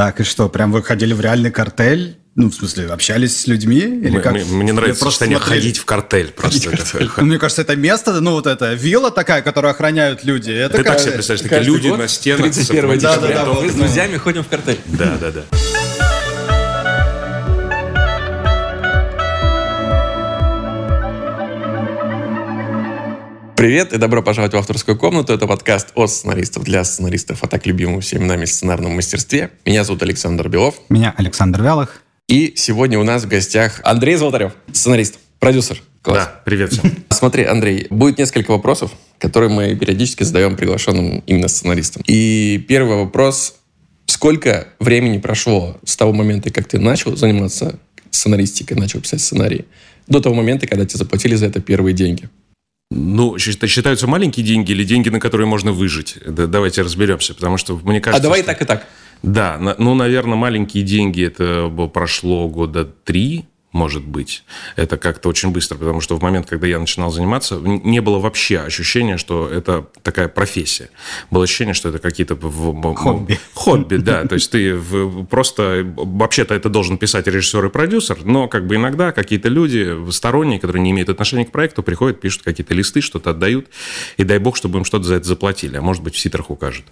Так, и что, прям вы ходили в реальный картель? Ну, в смысле, общались с людьми? Или Мне, как? мне- мне нравится просто сочетание смотрели? ходить в картель. Просто это- Ну, Мне кажется, это место, ну, вот это вилла такая, которую охраняют люди. Это Ты так себе представляешь, такие люди год на стенах. с 31 автоматическим Да, да, да, декабря мы с друзьями ходим в картель. Да, да, да. Привет и добро пожаловать в авторскую комнату. Это подкаст от сценаристов для сценаристов, а так любимым всеми нами сценарном мастерстве. Меня зовут Александр Белов. Меня Александр Вялых. И сегодня у нас в гостях Андрей Золотарев, сценарист, продюсер. Класс. Да, привет всем. Смотри, Андрей, будет несколько вопросов, которые мы периодически задаем приглашенным именно сценаристам. И первый вопрос. Сколько времени прошло с того момента, как ты начал заниматься сценаристикой, начал писать сценарии, до того момента, когда тебе заплатили за это первые деньги? Ну, счит- считаются маленькие деньги или деньги, на которые можно выжить? Да, давайте разберемся, потому что мне кажется... а давай что- так, и так. Да, ну, наверное, маленькие деньги, это прошло года три, может быть. Это как-то очень быстро, потому что в момент, когда я начинал заниматься, не было вообще ощущения, что это такая профессия. Было ощущение, что это какие-то... Хобби. Хобби, да. То есть ты просто... Вообще-то это должен писать режиссер и продюсер, но как бы иногда какие-то люди сторонние, которые не имеют отношения к проекту, приходят, пишут какие-то листы, что-то отдают, и дай бог, чтобы им что-то за это заплатили, а может быть, в титрах укажут.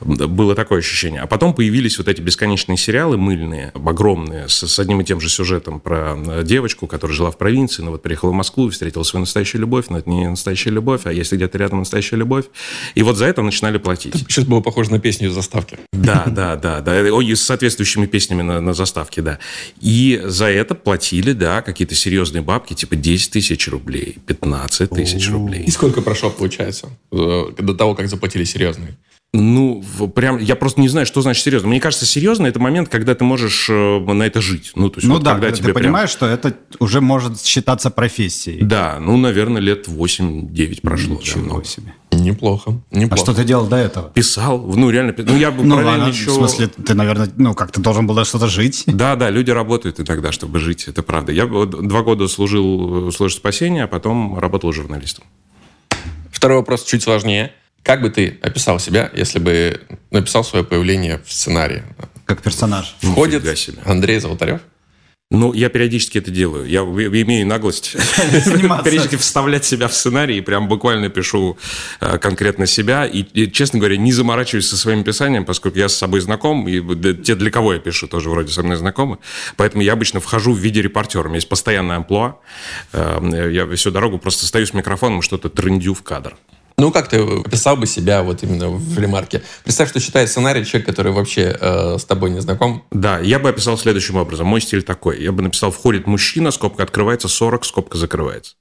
Было такое ощущение. А потом появились вот эти бесконечные сериалы мыльные, огромные, с, одним и тем же сюжетом про девочку, которая жила в провинции, но вот приехала в Москву и встретила свою настоящую любовь, но это не настоящая любовь, а если где-то рядом настоящая любовь. И вот за это начинали платить. Сейчас было похоже на песню из заставки. Да, да, да, да. Ой, и с соответствующими песнями на, на заставке, да. И за это платили, да, какие-то серьезные бабки, типа 10 тысяч рублей, 15 тысяч рублей. И сколько прошло, получается, э, до того, как заплатили серьезные? Ну, прям, я просто не знаю, что значит серьезно. Мне кажется, серьезно это момент, когда ты можешь э, на это жить. Ну, то есть, Ну вот да, когда когда тебе ты прям- понимаешь, что это уже может считаться профессией. Да, ну, наверное, лет 8-9 прошло. да, Ничего много. себе. Неплохо, А неплохо. что ты делал до этого? Писал, ну, реально, ну, я бы Ну параллельно ладно, еще... в смысле, ты, наверное, ну как, ты должен был что-то жить? Да, да, люди работают иногда, чтобы жить, это правда. Я два года служил в службе спасения, а потом работал журналистом. Второй вопрос чуть сложнее. Как бы ты описал себя, если бы написал свое появление в сценарии? Как персонаж. Входит. Андрей Золотарев. Ну, я периодически это делаю. Я имею наглость периодически вставлять себя в сценарий и прям буквально пишу э, конкретно себя. И, и, честно говоря, не заморачиваюсь со своим писанием, поскольку я с собой знаком, и те, для кого я пишу, тоже вроде со мной знакомы. Поэтому я обычно вхожу в виде репортера. У меня есть постоянная амплуа. Э, Я всю дорогу просто стою с микрофоном, что-то трындю в кадр. Ну, как ты описал бы себя вот именно в ремарке? Представь, что читает сценарий человек, который вообще э, с тобой не знаком. Да, я бы описал следующим образом. Мой стиль такой. Я бы написал, входит мужчина, скобка открывается, 40, скобка закрывается.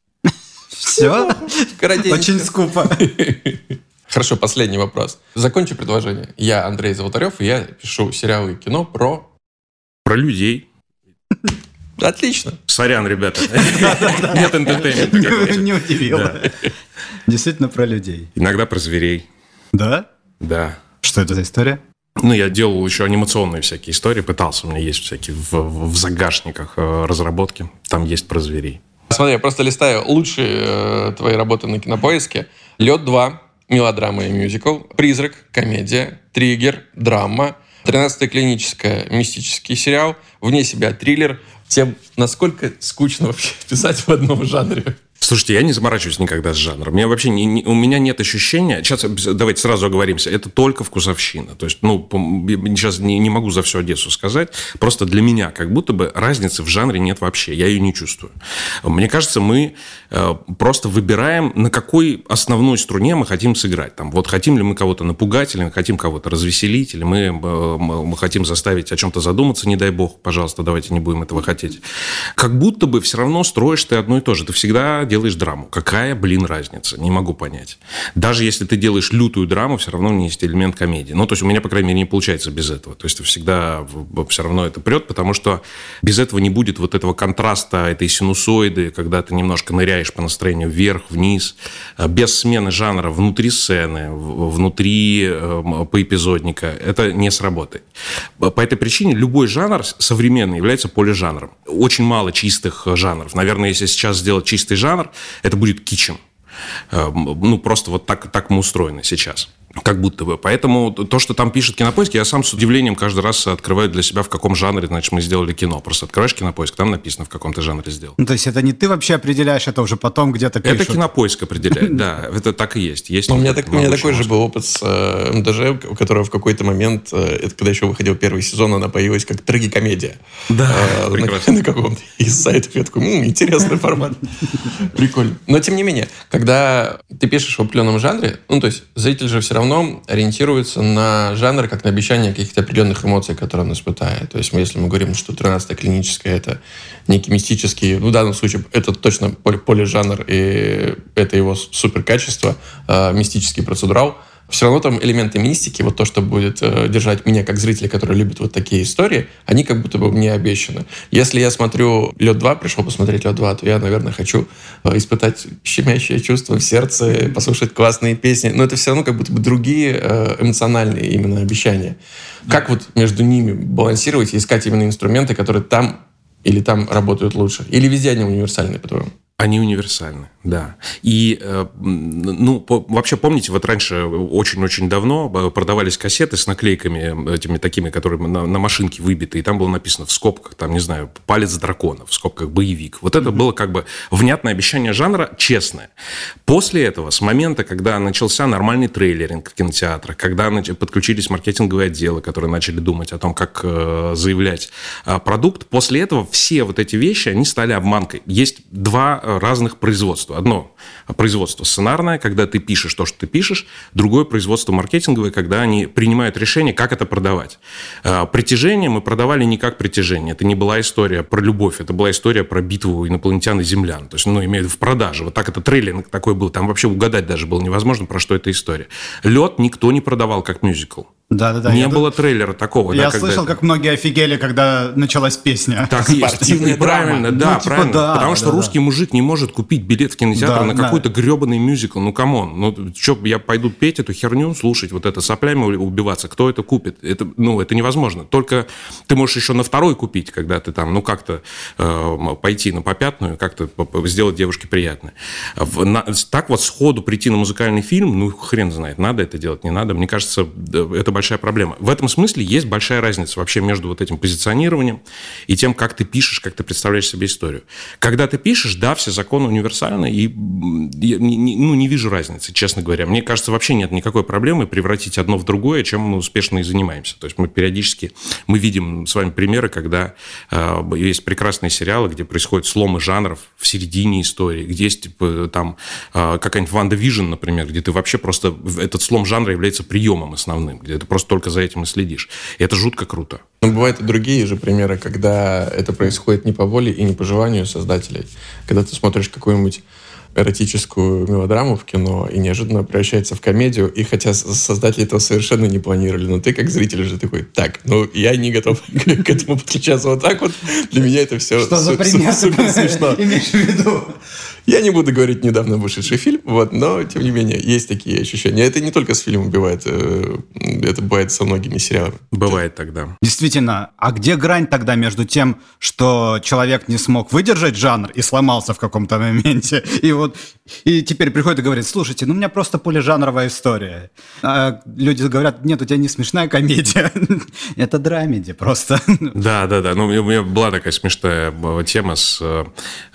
Все? Очень скупо. Хорошо, последний вопрос. Закончу предложение. Я Андрей Золотарев, и я пишу сериалы и кино про... Про людей. Отлично. Сорян, ребята. Нет entertainment а. Не удивило. Действительно про людей. Иногда про зверей. Да? Да. Что это за история? Ну, я делал еще анимационные всякие истории, пытался, у меня есть всякие в, в- в загашниках э, разработки, там есть про зверей. Смотри, я просто листаю лучшие э, твои работы на кинопоиске. Лед 2, мелодрама и мюзикл. Призрак, комедия. Триггер, драма. 13 клиническая, мистический сериал. Вне себя триллер. Тем, насколько скучно вообще писать в одном жанре. Слушайте, я не заморачиваюсь никогда с жанром. У меня вообще не- не- у меня нет ощущения. Сейчас давайте сразу оговоримся. Это только вкусовщина. То есть, ну, сейчас не, не могу за всю Одессу сказать. Просто для меня как будто бы разницы в жанре нет вообще. Я ее не чувствую. Мне кажется, мы э, просто выбираем, на какой основной струне мы хотим сыграть. Там, вот хотим ли мы кого-то напугать, или мы хотим кого-то развеселить, или мы, э, мы хотим заставить о чем-то задуматься, не дай бог, пожалуйста, давайте не будем этого хотеть. Как будто бы все равно строишь ты одно и то же. Ты всегда делаешь драму. Какая, блин, разница? Не могу понять. Даже если ты делаешь лютую драму, все равно есть элемент комедии. Ну, то есть у меня, по крайней мере, не получается без этого. То есть всегда все равно это прет, потому что без этого не будет вот этого контраста, этой синусоиды, когда ты немножко ныряешь по настроению вверх, вниз, э, без смены жанра внутри сцены, внутри э, поэпизодника. Это не сработает. По этой причине любой жанр современный является полижанром. Очень мало чистых жанров. Наверное, если сейчас сделать чистый жанр, это будет кичем. Э, Ну, просто вот так, так мы устроены сейчас. Как будто бы. Поэтому то, что там пишет Кинопоиск, я сам с удивлением каждый раз открываю для себя, в каком жанре, значит, мы сделали кино. Просто открываешь Кинопоиск, там написано, в каком ты жанре сделал. Ну, то есть это не ты вообще определяешь, это уже потом где-то пишут. Это Кинопоиск определяет, да. Это так и есть. есть у меня, так, у меня такой же был опыт с э, МДЖ, у которого в какой-то момент, э, это когда еще выходил первый сезон, она появилась как трагикомедия. Да, э. На, на каком-то из сайтов. Я такой, интересный формат. Прикольно. Но, тем не менее, когда ты пишешь в определенном жанре, ну, то есть зритель же все равно ориентируется ориентируется на жанр как на обещание каких-то определенных эмоций, которые он испытает. То есть, мы, если мы говорим, что 13 клиническое это некий мистический, ну, в данном случае это точно поле, жанр и это его супер качество, э, мистический процедурал – все равно там элементы мистики, вот то, что будет э, держать меня как зрителя, который любит вот такие истории, они как будто бы мне обещаны. Если я смотрю «Лед 2», пришел посмотреть «Лед 2», то я, наверное, хочу э, испытать щемящее чувство в сердце, послушать классные песни, но это все равно как будто бы другие э, эмоциональные именно обещания. Как вот между ними балансировать и искать именно инструменты, которые там или там работают лучше? Или везде они универсальны, по-твоему? Они универсальны, да. И, э, ну, вообще, помните, вот раньше очень-очень давно продавались кассеты с наклейками этими такими, которые на, на машинке выбиты, и там было написано в скобках, там, не знаю, «Палец дракона», в скобках «Боевик». Вот это mm-hmm. было как бы внятное обещание жанра, честное. После этого, с момента, когда начался нормальный трейлеринг в кинотеатрах, когда подключились маркетинговые отделы, которые начали думать о том, как э, заявлять э, продукт, после этого все вот эти вещи, они стали обманкой. Есть два э, разных производства. Одно производство сценарное, когда ты пишешь то, что ты пишешь, другое производство маркетинговое, когда они принимают решение, как это продавать. А, притяжение мы продавали не как притяжение. Это не была история про любовь, это была история про битву инопланетян и землян. То есть, ну, имею в виду в продаже. Вот так это трейлер такой был. Там вообще угадать даже было невозможно, про что эта история. Лед никто не продавал как мюзикл. Да, да, да. Не было трейлера такого. Я да, слышал, это... как многие офигели, когда началась песня. Так и есть. Правильно, да, ну, типа, правильно. Да, Потому что да, русский да. мужик не может купить билет в кинотеатр да, на какой-то да. гребаный мюзикл. Ну, come on. Ну, что, я пойду петь эту херню, слушать, вот это соплями убиваться. Кто это купит? Это, ну, это невозможно. Только ты можешь еще на второй купить, когда ты там, ну, как-то э, пойти на попятную, как-то сделать девушке приятное. В, на, так вот сходу прийти на музыкальный фильм, ну, хрен знает, надо это делать, не надо. Мне кажется, это большая проблема. В этом этом смысле есть большая разница вообще между вот этим позиционированием и тем, как ты пишешь, как ты представляешь себе историю. Когда ты пишешь, да, все законы универсальны, и я ну, не вижу разницы, честно говоря. Мне кажется, вообще нет никакой проблемы превратить одно в другое, чем мы успешно и занимаемся. То есть мы периодически, мы видим с вами примеры, когда э, есть прекрасные сериалы, где происходят сломы жанров в середине истории, где есть типа, там э, какая-нибудь WandaVision, например, где ты вообще просто, этот слом жанра является приемом основным, где ты просто только за этим и следишь. И это жутко круто. Но бывают и другие же примеры, когда это происходит не по воле и не по желанию создателей. Когда ты смотришь какую-нибудь эротическую мелодраму в кино и неожиданно превращается в комедию, и хотя создатели этого совершенно не планировали, но ты как зритель же такой, так, ну я не готов к этому подключаться вот так вот, для меня это все Что за пример супер смешно. имеешь в виду? Я не буду говорить недавно вышедший фильм, вот, но, тем не менее, есть такие ощущения. Это не только с фильмом бывает, э, это бывает со многими сериалами. Бывает тогда. Действительно, а где грань тогда между тем, что человек не смог выдержать жанр и сломался в каком-то моменте, и вот и теперь приходит и говорит, слушайте, ну у меня просто полижанровая история. А люди говорят, нет, у тебя не смешная комедия, это драмеди просто. Да, да, да. Ну, у меня была такая смешная э, тема с э,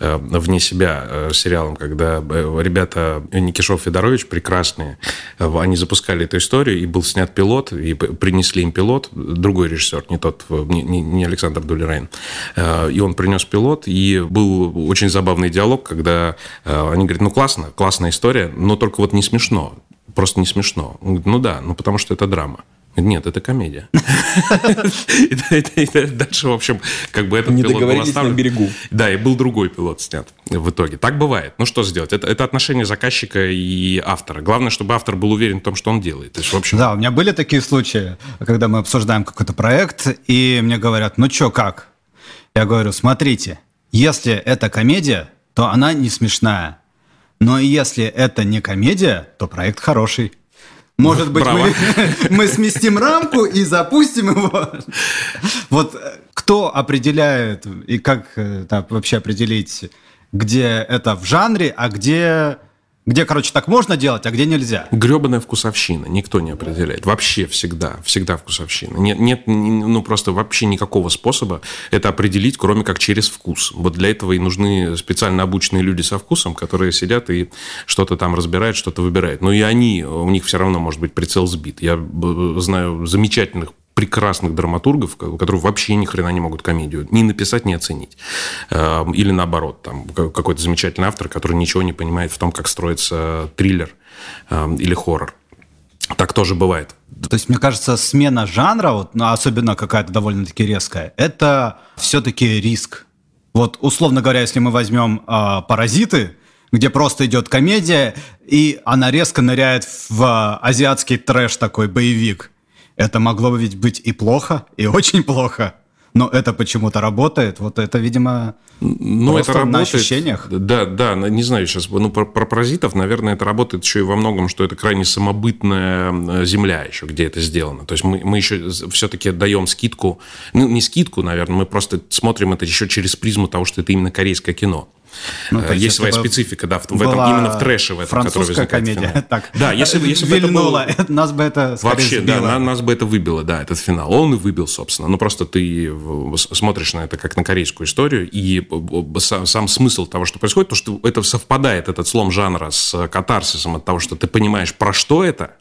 «Вне себя» сериалом, когда э, ребята Никишов Федорович прекрасные, э, они запускали эту историю, и был снят пилот, и принесли им пилот, другой режиссер, не тот, э, не, не Александр Дулерайн. И он принес пилот, и был очень забавный диалог, когда они говорят, ну классно, классная история, но только вот не смешно, просто не смешно. Он говорит, ну да, ну потому что это драма. Нет, это комедия. Дальше, в общем, как бы этот Не договорились на берегу. Да, и был другой пилот снят в итоге. Так бывает. Ну, что сделать? Это, это отношение заказчика и автора. Главное, чтобы автор был уверен в том, что он делает. Да, у меня были такие случаи, когда мы обсуждаем какой-то проект, и мне говорят, ну что, как? Я говорю, смотрите, если это комедия, то она не смешная. Но если это не комедия, то проект хороший. Может быть, мы, мы сместим рамку и запустим его. Вот э, кто определяет и как э, так, вообще определить, где это в жанре, а где Где, короче, так можно делать, а где нельзя? Гребаная вкусовщина. Никто не определяет. Вообще всегда. Всегда вкусовщина. Нет, нет, ну просто вообще никакого способа это определить, кроме как через вкус. Вот для этого и нужны специально обученные люди со вкусом, которые сидят и что-то там разбирают, что-то выбирают. Но и они, у них все равно может быть прицел сбит. Я знаю замечательных прекрасных драматургов, которые вообще ни хрена не могут комедию ни написать, ни оценить. Эм, или наоборот, там какой-то замечательный автор, который ничего не понимает в том, как строится триллер эм, или хоррор. Так тоже бывает. То есть, мне кажется, смена жанра, вот, ну, особенно какая-то довольно-таки резкая, это все-таки риск. Вот, условно говоря, если мы возьмем э, «Паразиты», где просто идет комедия, и она резко ныряет в азиатский трэш такой, боевик – это могло бы ведь быть и плохо, и очень плохо. Но это почему-то работает. Вот это, видимо, ну, это работает, на ощущениях. Да, да, не знаю сейчас. Ну, про, про паразитов, наверное, это работает еще и во многом, что это крайне самобытная э, земля еще, где это сделано. То есть мы, мы еще все-таки даем скидку, ну, не скидку, наверное, мы просто смотрим это еще через призму того, что это именно корейское кино. Ну, есть, есть своя специфика, да, в, в этом, именно в трэше, в этом, который возникает комедия. Финал. Так, да, если, если бы это было... нас бы это Вообще, сбило. да, нас бы это выбило, да, этот финал. Он и выбил, собственно. Ну, просто ты смотришь на это как на корейскую историю, и сам, сам смысл того, что происходит, то, что это совпадает, этот слом жанра, с катарсисом от того, что ты понимаешь, про что это,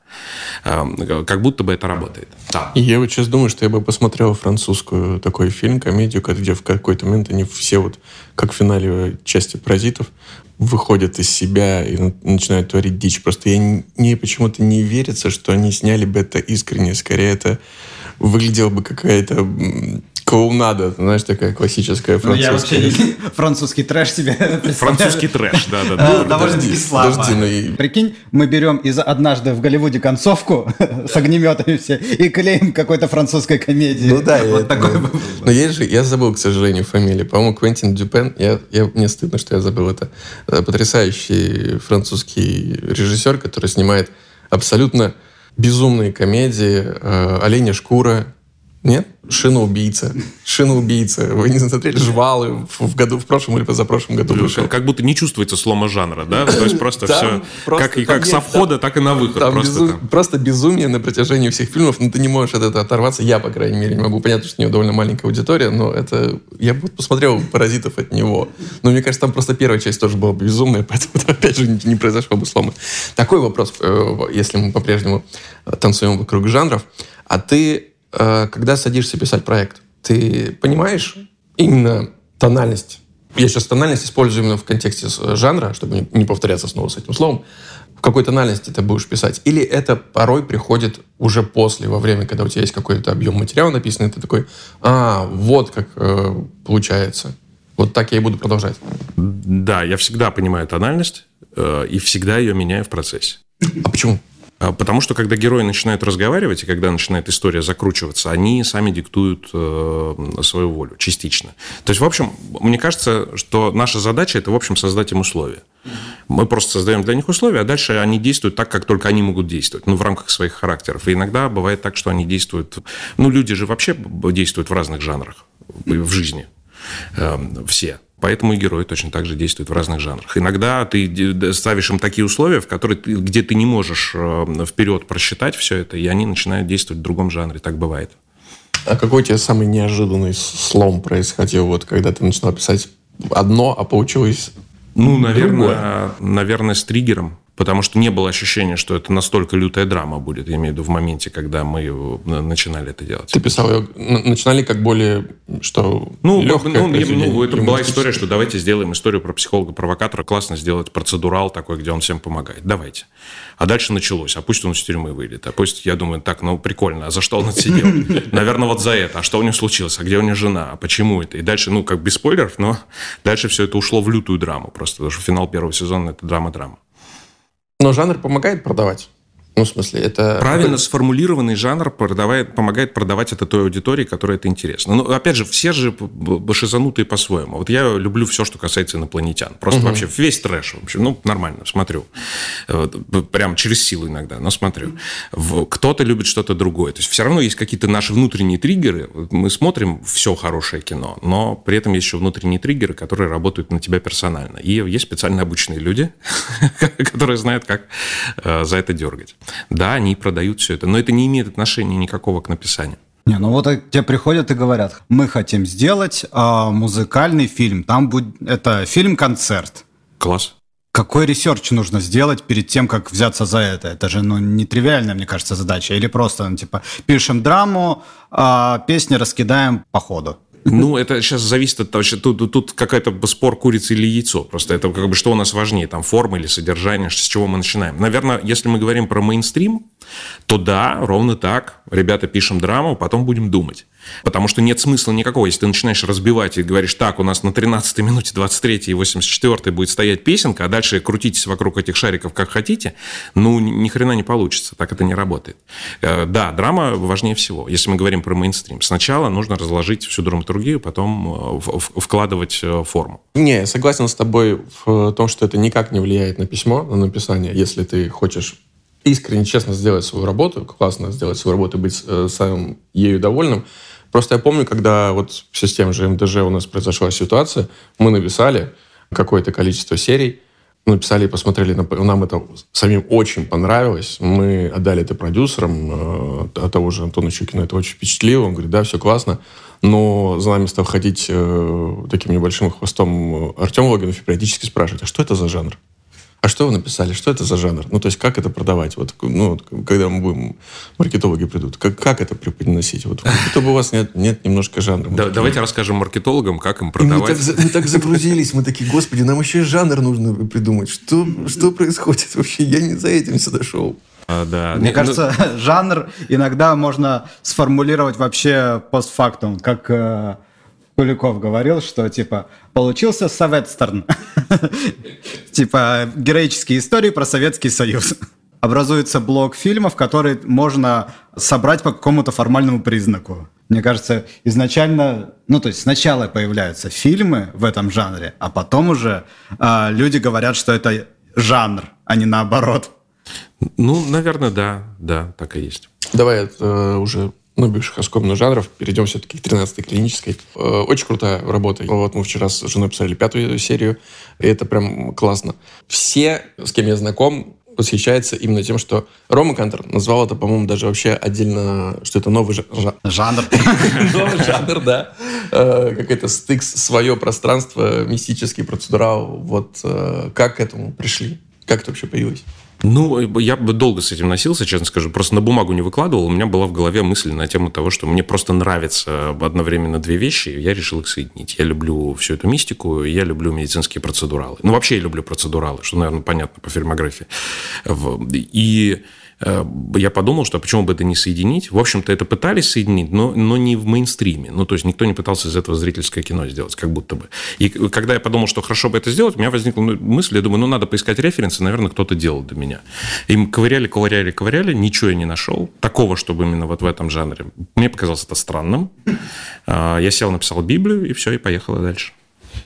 эм, как будто бы это работает. Да. И я вот сейчас думаю, что я бы посмотрел французскую такой фильм, комедию, где в какой-то момент они все вот, как в финале части «Паразитов», выходят из себя и начинают творить дичь. Просто я не, не почему-то не верится, что они сняли бы это искренне. Скорее, это выглядело бы какая-то клоунада, знаешь, такая классическая французская. Ну, я вообще французский трэш себе Французский трэш, да, да. да. Довольно-таки слабо. Ну Прикинь, мы берем из «Однажды в Голливуде» концовку с огнеметами все и клеим какой-то французской комедии. Ну да. Вот такой Но есть же, я забыл, к сожалению, фамилию. По-моему, Квентин Дюпен, я, я, мне стыдно, что я забыл это. Э, потрясающий французский режиссер, который снимает абсолютно безумные комедии. Э, «Оленя шкура», нет? Шина-убийца. Шина-убийца. Вы не смотрели «Жвалы» в году, в прошлом или позапрошлом году вышел? Как будто не чувствуется слома жанра, да? То есть просто все как, и как со входа, так и на выход. Просто, безумие на протяжении всех фильмов, но ты не можешь от этого оторваться. Я, по крайней мере, не могу. Понятно, что у него довольно маленькая аудитория, но это... Я бы посмотрел «Паразитов» от него. Но мне кажется, там просто первая часть тоже была безумная, поэтому опять же не произошло бы слома. Такой вопрос, э, если мы по-прежнему танцуем вокруг жанров. А ты Э, когда садишься писать проект, ты понимаешь именно тональность. Я сейчас тональность использую именно в контексте жанра, чтобы не повторяться снова с этим словом. В какой тональности ты будешь писать? Или это порой приходит уже после, во время, когда у тебя есть какой-то объем материала написанный, ты такой, а, вот как э, получается. Вот так я и буду продолжать. Да, я всегда понимаю тональность э, и всегда ее меняю в процессе. А почему? А, потому что когда герои начинают разговаривать, и когда начинает история закручиваться, они сами диктуют э, свою волю частично. То есть, в общем, мне кажется, что наша задача – это, в общем, создать им условия. Мы просто создаем для них условия, а дальше они действуют так, как только они могут действовать, ну, в рамках своих характеров. И иногда бывает так, что они действуют... Ну, люди же вообще действуют в разных жанрах в жизни. Э, все. Поэтому и герои точно так же действуют в разных жанрах. Иногда ты ставишь им такие условия, в которые ты, где ты не можешь э, вперед просчитать все это, и они начинают действовать в другом жанре. Так бывает. А какой у тебя самый неожиданный слом происходил, вот когда ты начинал писать одно, а получилось Ну, наверное, другое? наверное, с триггером. Потому что не было ощущения, что это настолько лютая драма будет, я имею в виду в моменте, когда мы э, начинали это делать. Ты писал ее, начинали как более, что ну, легкое ну, ну, это была история, что давайте сделаем историю про психолога-провокатора, классно сделать процедурал такой, где он всем помогает. Давайте. А дальше началось, а пусть он из тюрьмы выйдет, а пусть, я думаю, так, ну, прикольно, а за что он отсидел? Наверное, вот за это, а что у него случилось, а где у него жена, а почему это? И дальше, ну, как без спойлеров, но дальше все это ушло в лютую драму просто, потому что финал первого сезона – это драма-драма. Но жанр помогает продавать. Ну, в смысле, это... Правильно сформулированный жанр продавает, помогает продавать это той аудитории, которой это интересно. Но, опять же, все же шизанутые по-своему. Вот я люблю все, что касается инопланетян. Просто угу. вообще весь трэш. Вообще, ну, нормально, смотрю. Прям через силу иногда, но смотрю. Кто-то любит что-то другое. То есть все равно есть какие-то наши внутренние триггеры. Мы смотрим все хорошее кино, но при этом есть еще внутренние триггеры, которые работают на тебя персонально. И есть специально обученные люди, которые знают, как э, за это дергать. Да, они продают все это, но это не имеет отношения никакого к написанию. Не, ну вот тебе приходят и говорят, мы хотим сделать э, музыкальный фильм, там будет это фильм-концерт. Класс. Какой research нужно сделать перед тем, как взяться за это? Это же, ну, нетривиальная, мне кажется, задача. Или просто, ну, типа, пишем драму, а песни раскидаем по ходу. Ну, это сейчас зависит от того, что тут, тут какая-то спор курица или яйцо. Просто это как бы что у нас важнее, там форма или содержание, с чего мы начинаем. Наверное, если мы говорим про мейнстрим, то да, ровно так. Ребята, пишем драму, потом будем думать. Потому что нет смысла никакого, если ты начинаешь разбивать и говоришь, так, у нас на 13 минуте 23 и 84 будет стоять песенка, а дальше крутитесь вокруг этих шариков как хотите, ну, ни хрена не получится, так это не работает. Э, да, драма важнее всего, если мы говорим про мейнстрим. Сначала нужно разложить всю драматургию, потом э, вкладывать э, форму. Не, я согласен с тобой в том, что это никак не влияет на письмо, на написание, если ты хочешь искренне, честно сделать свою работу, классно сделать свою работу быть самым ею довольным, Просто я помню, когда вот в системе же МДЖ у нас произошла ситуация, мы написали какое-то количество серий, написали и посмотрели, нам это самим очень понравилось. Мы отдали это продюсерам, э, того же Антона Щукина это очень впечатлило. Он говорит, да, все классно. Но за нами стал ходить э, таким небольшим хвостом Артем Логинов и периодически спрашивать, а что это за жанр? А что вы написали, что это за жанр? Ну, то есть, как это продавать? Вот, ну, когда мы будем, маркетологи придут, как, как это преподносить? Вот, будто бы у вас нет, нет немножко жанра. Да, давайте расскажем маркетологам, как им продавать. мы, так, мы так загрузились, мы такие, господи, нам еще и жанр нужно придумать. Что, что происходит вообще? Я не за этим сюда шел. А, да. Мне ну, кажется, ну... жанр иногда можно сформулировать вообще постфактум, как э, Куликов говорил, что типа получился Советстерн. Типа героические истории про Советский Союз. Образуется блок фильмов, которые можно собрать по какому-то формальному признаку. Мне кажется, изначально, ну то есть сначала появляются фильмы в этом жанре, а потом уже э, люди говорят, что это жанр, а не наоборот. Ну, наверное, да, да, так и есть. Давай э, уже ну, бывших оскомных жанров. Перейдем все-таки к 13-й клинической. Э, очень крутая работа. Вот мы вчера с женой писали пятую серию, и это прям классно. Все, с кем я знаком, восхищается именно тем, что Рома Кантер назвал это, по-моему, даже вообще отдельно, что это новый жанр. Новый жанр, да. Э, как это стыкс, свое пространство, мистический процедурал. Вот э, как к этому пришли? Как это вообще появилось? Ну, я бы долго с этим носился, честно скажу. Просто на бумагу не выкладывал. У меня была в голове мысль на тему того, что мне просто нравятся одновременно две вещи, и я решил их соединить. Я люблю всю эту мистику, я люблю медицинские процедуралы. Ну, вообще я люблю процедуралы, что, наверное, понятно по фильмографии. И я подумал, что почему бы это не соединить. В общем-то, это пытались соединить, но, но не в мейнстриме. Ну, то есть, никто не пытался из этого зрительское кино сделать, как будто бы. И когда я подумал, что хорошо бы это сделать, у меня возникла мысль, я думаю, ну, надо поискать референсы, наверное, кто-то делал до меня. Им ковыряли, ковыряли, ковыряли, ничего я не нашел. Такого, чтобы именно вот в этом жанре. Мне показалось это странным. А, я сел, написал Библию, и все, и поехала дальше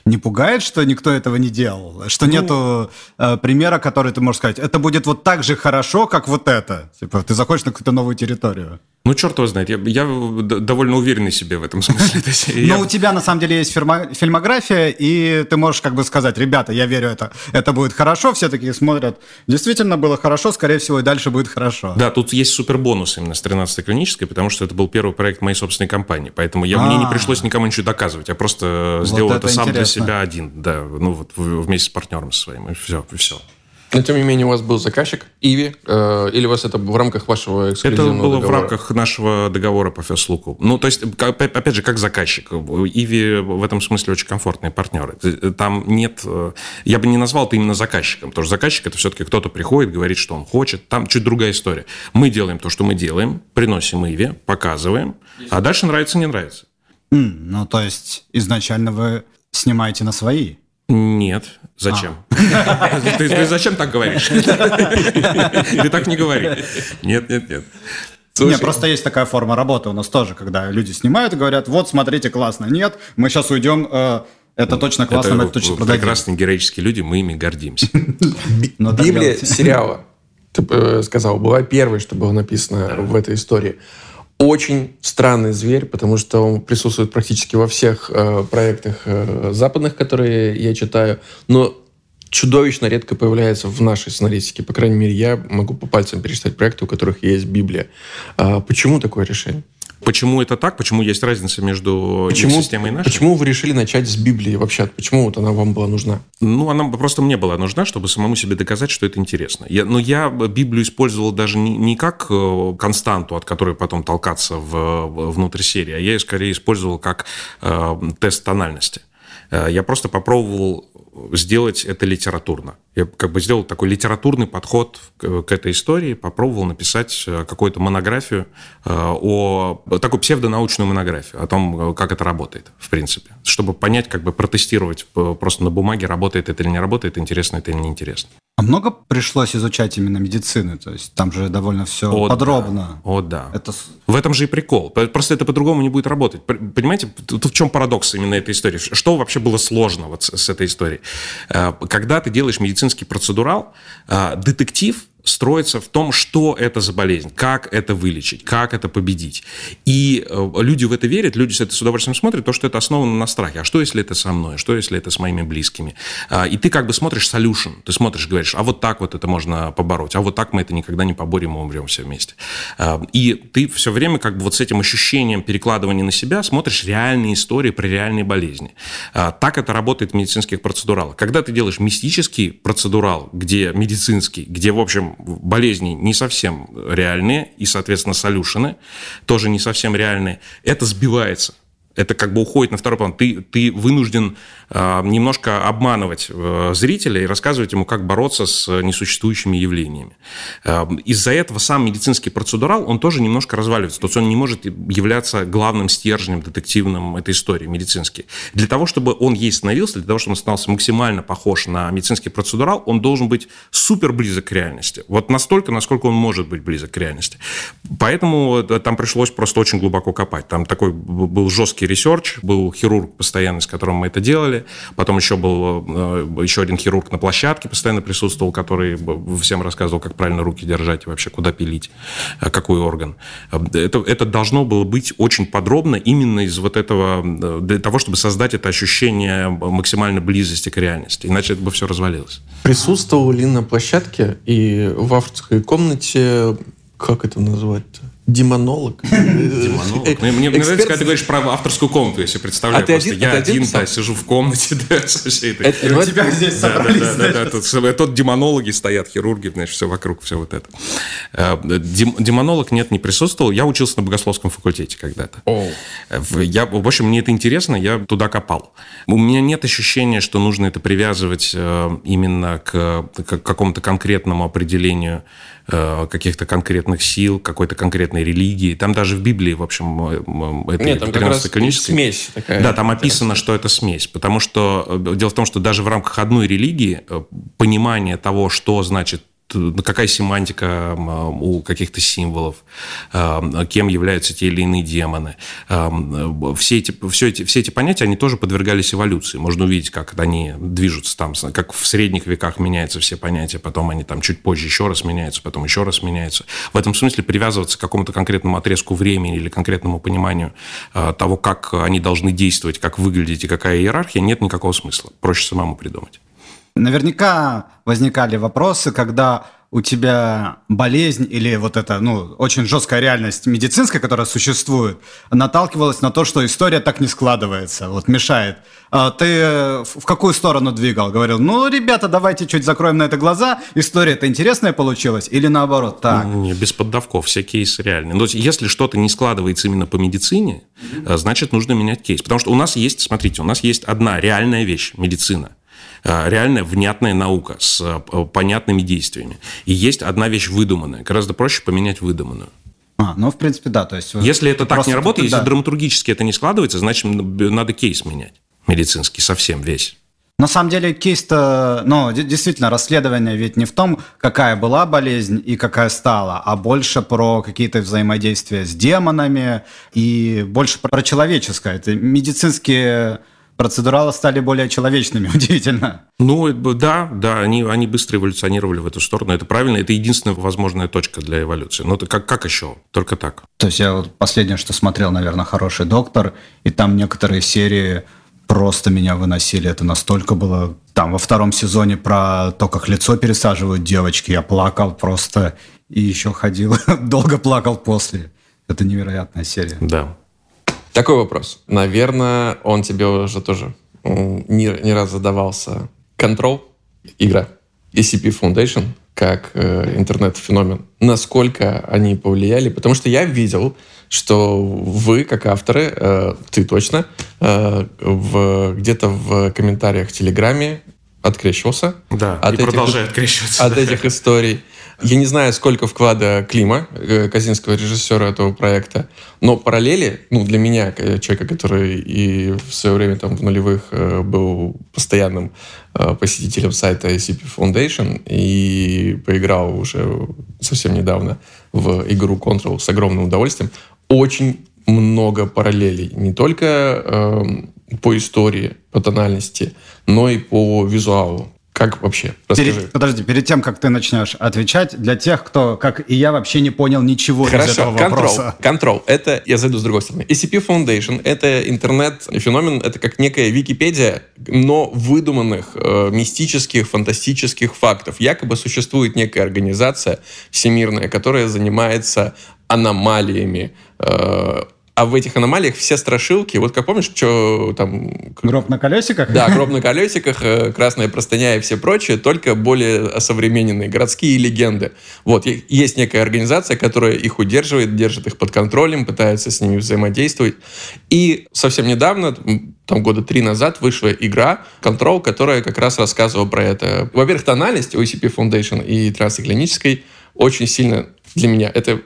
не пугает, что никто этого не делал? Что ну, нету э, примера, который ты можешь сказать, это будет вот так же хорошо, как вот это? Типа, ты заходишь на какую-то новую территорию. Ну, черт его знает, я, я довольно уверенный себе в этом смысле. Но у тебя, на самом деле, есть фильмография, и ты можешь как бы сказать, ребята, я верю, это, это будет хорошо, все такие смотрят, действительно было хорошо, скорее всего, и дальше будет хорошо. Да, тут есть супер бонус именно с 13-й клинической, потому что это был первый проект моей собственной компании, поэтому я, мне не а. пришлось никому ничего доказывать, я просто сделал это сам для себя один, да, ну вот вместе с партнером своим, и все, и все. Но, тем не менее, у вас был заказчик, Иви, э, или у вас это в рамках вашего эксклюзивного Это было договора? в рамках нашего договора по Феслуку. Ну, то есть, опять же, как заказчик. Иви в этом смысле очень комфортные партнеры. Там нет... Э, я бы не назвал это именно заказчиком, потому что заказчик – это все-таки кто-то приходит, говорит, что он хочет. Там чуть другая история. Мы делаем то, что мы делаем, приносим Иви, показываем, а дальше нравится, не нравится. Mm, ну, то есть, изначально вы снимаете на свои? Нет. Зачем? А. Ты, ты зачем так говоришь? Ты так не говори. Нет, нет, нет. Слушай, Не, просто есть такая форма работы у нас тоже, когда люди снимают и говорят, вот, смотрите, классно. Нет, мы сейчас уйдем, э, это точно классно, это, мы это точно продадим. Прекрасные героические люди, мы ими гордимся. Библия сериала, ты э, сказал, была первой, что было написано в этой истории. Очень странный зверь, потому что он присутствует практически во всех э, проектах западных, которые я читаю. Но чудовищно редко появляется в нашей сценаристике. По крайней мере, я могу по пальцам пересчитать проекты, у которых есть Библия. А почему такое решение? Почему это так? Почему есть разница между почему, системой и нашей? Почему вы решили начать с Библии вообще? Почему вот она вам была нужна? Ну, она просто мне была нужна, чтобы самому себе доказать, что это интересно. Я, но я Библию использовал даже не, не как э, константу, от которой потом толкаться в, внутрь серии, а я ее скорее использовал как э, тест тональности. Э, я просто попробовал сделать это литературно. Я как бы сделал такой литературный подход к, этой истории, попробовал написать э, какую-то монографию э, о такую псевдонаучную монографию о том, как это работает, в принципе, чтобы понять, как бы протестировать просто на бумаге, работает это или не работает, интересно это или неинтересно. А много пришлось изучать именно медицины? То есть там же довольно все О, подробно. Да. О, да. Это... В этом же и прикол. Просто это по-другому не будет работать. Понимаете, тут в чем парадокс именно этой истории? Что вообще было сложно вот с, с этой историей? Э, когда ты делаешь медицинский процедурал, э, детектив строится в том, что это за болезнь, как это вылечить, как это победить. И э, люди в это верят, люди с это с удовольствием смотрят, то, что это основано на страхе. А что, если это со мной? Что, если это с моими близкими? А, и ты как бы смотришь solution, ты смотришь, говоришь, а вот так вот это можно побороть, а вот так мы это никогда не поборем, мы умрем все вместе. А, и ты все время как бы вот с этим ощущением перекладывания на себя смотришь реальные истории про реальные болезни. А, так это работает в медицинских процедуралах. Когда ты делаешь мистический процедурал, где медицинский, где, в общем, болезни не совсем реальные, и, соответственно, солюшены тоже не совсем реальные, это сбивается это как бы уходит на второй план. Ты, ты вынужден э, немножко обманывать э, зрителя и рассказывать ему, как бороться с несуществующими явлениями. Э, из-за этого сам медицинский процедурал, он тоже немножко разваливается. То есть он не может являться главным стержнем детективным этой истории, медицинский. Для того, чтобы он ей становился, для того, чтобы он становился максимально похож на медицинский процедурал, он должен быть супер близок к реальности. Вот настолько, насколько он может быть близок к реальности. Поэтому э, там пришлось просто очень глубоко копать. Там такой был жесткий research, был хирург постоянный, с которым мы это делали, потом еще был э, еще один хирург на площадке постоянно присутствовал, который всем рассказывал, как правильно руки держать и вообще куда пилить, э, какой орган. Это, это должно было быть очень подробно именно из вот этого, э, для того, чтобы создать это ощущение максимальной близости к реальности, иначе это бы все развалилось. Присутствовал ли на площадке и в авторской комнате, как это назвать-то? Демонолог. Демонолог. Э, мне, мне нравится, когда ты говоришь про авторскую комнату, себе представляю. А один, я один, один да, сижу в комнате, да, со всей этой... Это, у тебя здесь собрались, да, да, да, тут, тут демонологи стоят, хирурги, знаешь, все вокруг, все вот это. Э, дем, демонолог нет, не присутствовал. Я учился на богословском факультете когда-то. Oh. Я, в общем, мне это интересно, я туда копал. У меня нет ощущения, что нужно это привязывать э, именно к, к какому-то конкретному определению каких-то конкретных сил, какой-то конкретной религии. Там даже в Библии, в общем, э, это Нет, там как раз смесь такая. Да, там описано, что это смесь. Потому что э, дело в том, что даже в рамках одной религии понимание того, что значит какая семантика у каких-то символов, кем являются те или иные демоны. Все эти, все, эти, все эти понятия, они тоже подвергались эволюции. Можно увидеть, как они движутся там, как в средних веках меняются все понятия, потом они там чуть позже еще раз меняются, потом еще раз меняются. В этом смысле привязываться к какому-то конкретному отрезку времени или конкретному пониманию а, того, как они должны действовать, как выглядеть и какая иерархия, нет никакого смысла. Проще самому придумать. Наверняка возникали вопросы, когда у тебя болезнь или вот эта, ну, очень жесткая реальность медицинская, которая существует, наталкивалась на то, что история так не складывается, вот мешает. А ты в какую сторону двигал? Говорил, ну, ребята, давайте чуть закроем на это глаза, история-то интересная получилась, или наоборот, так? Не, без поддавков, все кейсы реальные. Но если что-то не складывается именно по медицине, mm-hmm. значит, нужно менять кейс. Потому что у нас есть, смотрите, у нас есть одна реальная вещь – медицина. Э, реальная внятная наука с э, понятными действиями. И есть одна вещь выдуманная. Гораздо проще поменять выдуманную. А, ну, в принципе, да. То есть если это так не работает, да. если драматургически это не складывается, значит, надо кейс менять медицинский совсем весь. На самом деле кейс-то, ну, действительно, расследование ведь не в том, какая была болезнь и какая стала, а больше про какие-то взаимодействия с демонами и больше про человеческое. Это медицинские процедуралы стали более человечными, удивительно. Ну, да, да, они, они быстро эволюционировали в эту сторону. Это правильно, это единственная возможная точка для эволюции. Но это как, как еще? Только так. То есть я вот последнее, что смотрел, наверное, «Хороший доктор», и там некоторые серии просто меня выносили. Это настолько было... Там во втором сезоне про то, как лицо пересаживают девочки, я плакал просто и еще ходил, долго плакал после. Это невероятная серия. Да. Такой вопрос. Наверное, он тебе уже тоже не, не раз задавался. Control, игра, ECP Foundation, как э, интернет-феномен. Насколько они повлияли? Потому что я видел, что вы, как авторы, э, ты точно, э, в, где-то в комментариях в Телеграме открещивался. Да, от и этих, продолжает открещиваться. От этих историй. Я не знаю, сколько вклада Клима, э, казинского режиссера этого проекта, но параллели, ну, для меня, человека, который и в свое время там в нулевых э, был постоянным э, посетителем сайта ICP Foundation и поиграл уже совсем недавно в игру Control с огромным удовольствием, очень много параллелей. Не только э, по истории, по тональности, но и по визуалу. Как вообще? Расскажи. Перед, подожди, перед тем, как ты начнешь отвечать, для тех, кто, как и я, вообще не понял ничего Хорошо, из этого control, вопроса. Control. Это, я зайду с другой стороны. SCP Foundation — это интернет-феномен, это как некая Википедия, но выдуманных э, мистических, фантастических фактов. Якобы существует некая организация всемирная, которая занимается аномалиями, э, а в этих аномалиях все страшилки, вот как помнишь, что там... Гроб на колесиках? Да, гроб на колесиках, э, красная простыня и все прочее, только более современные городские легенды. Вот, есть некая организация, которая их удерживает, держит их под контролем, пытается с ними взаимодействовать. И совсем недавно, там года три назад, вышла игра Control, которая как раз рассказывала про это. Во-первых, тональность OCP Foundation и трансклинической очень сильно для меня это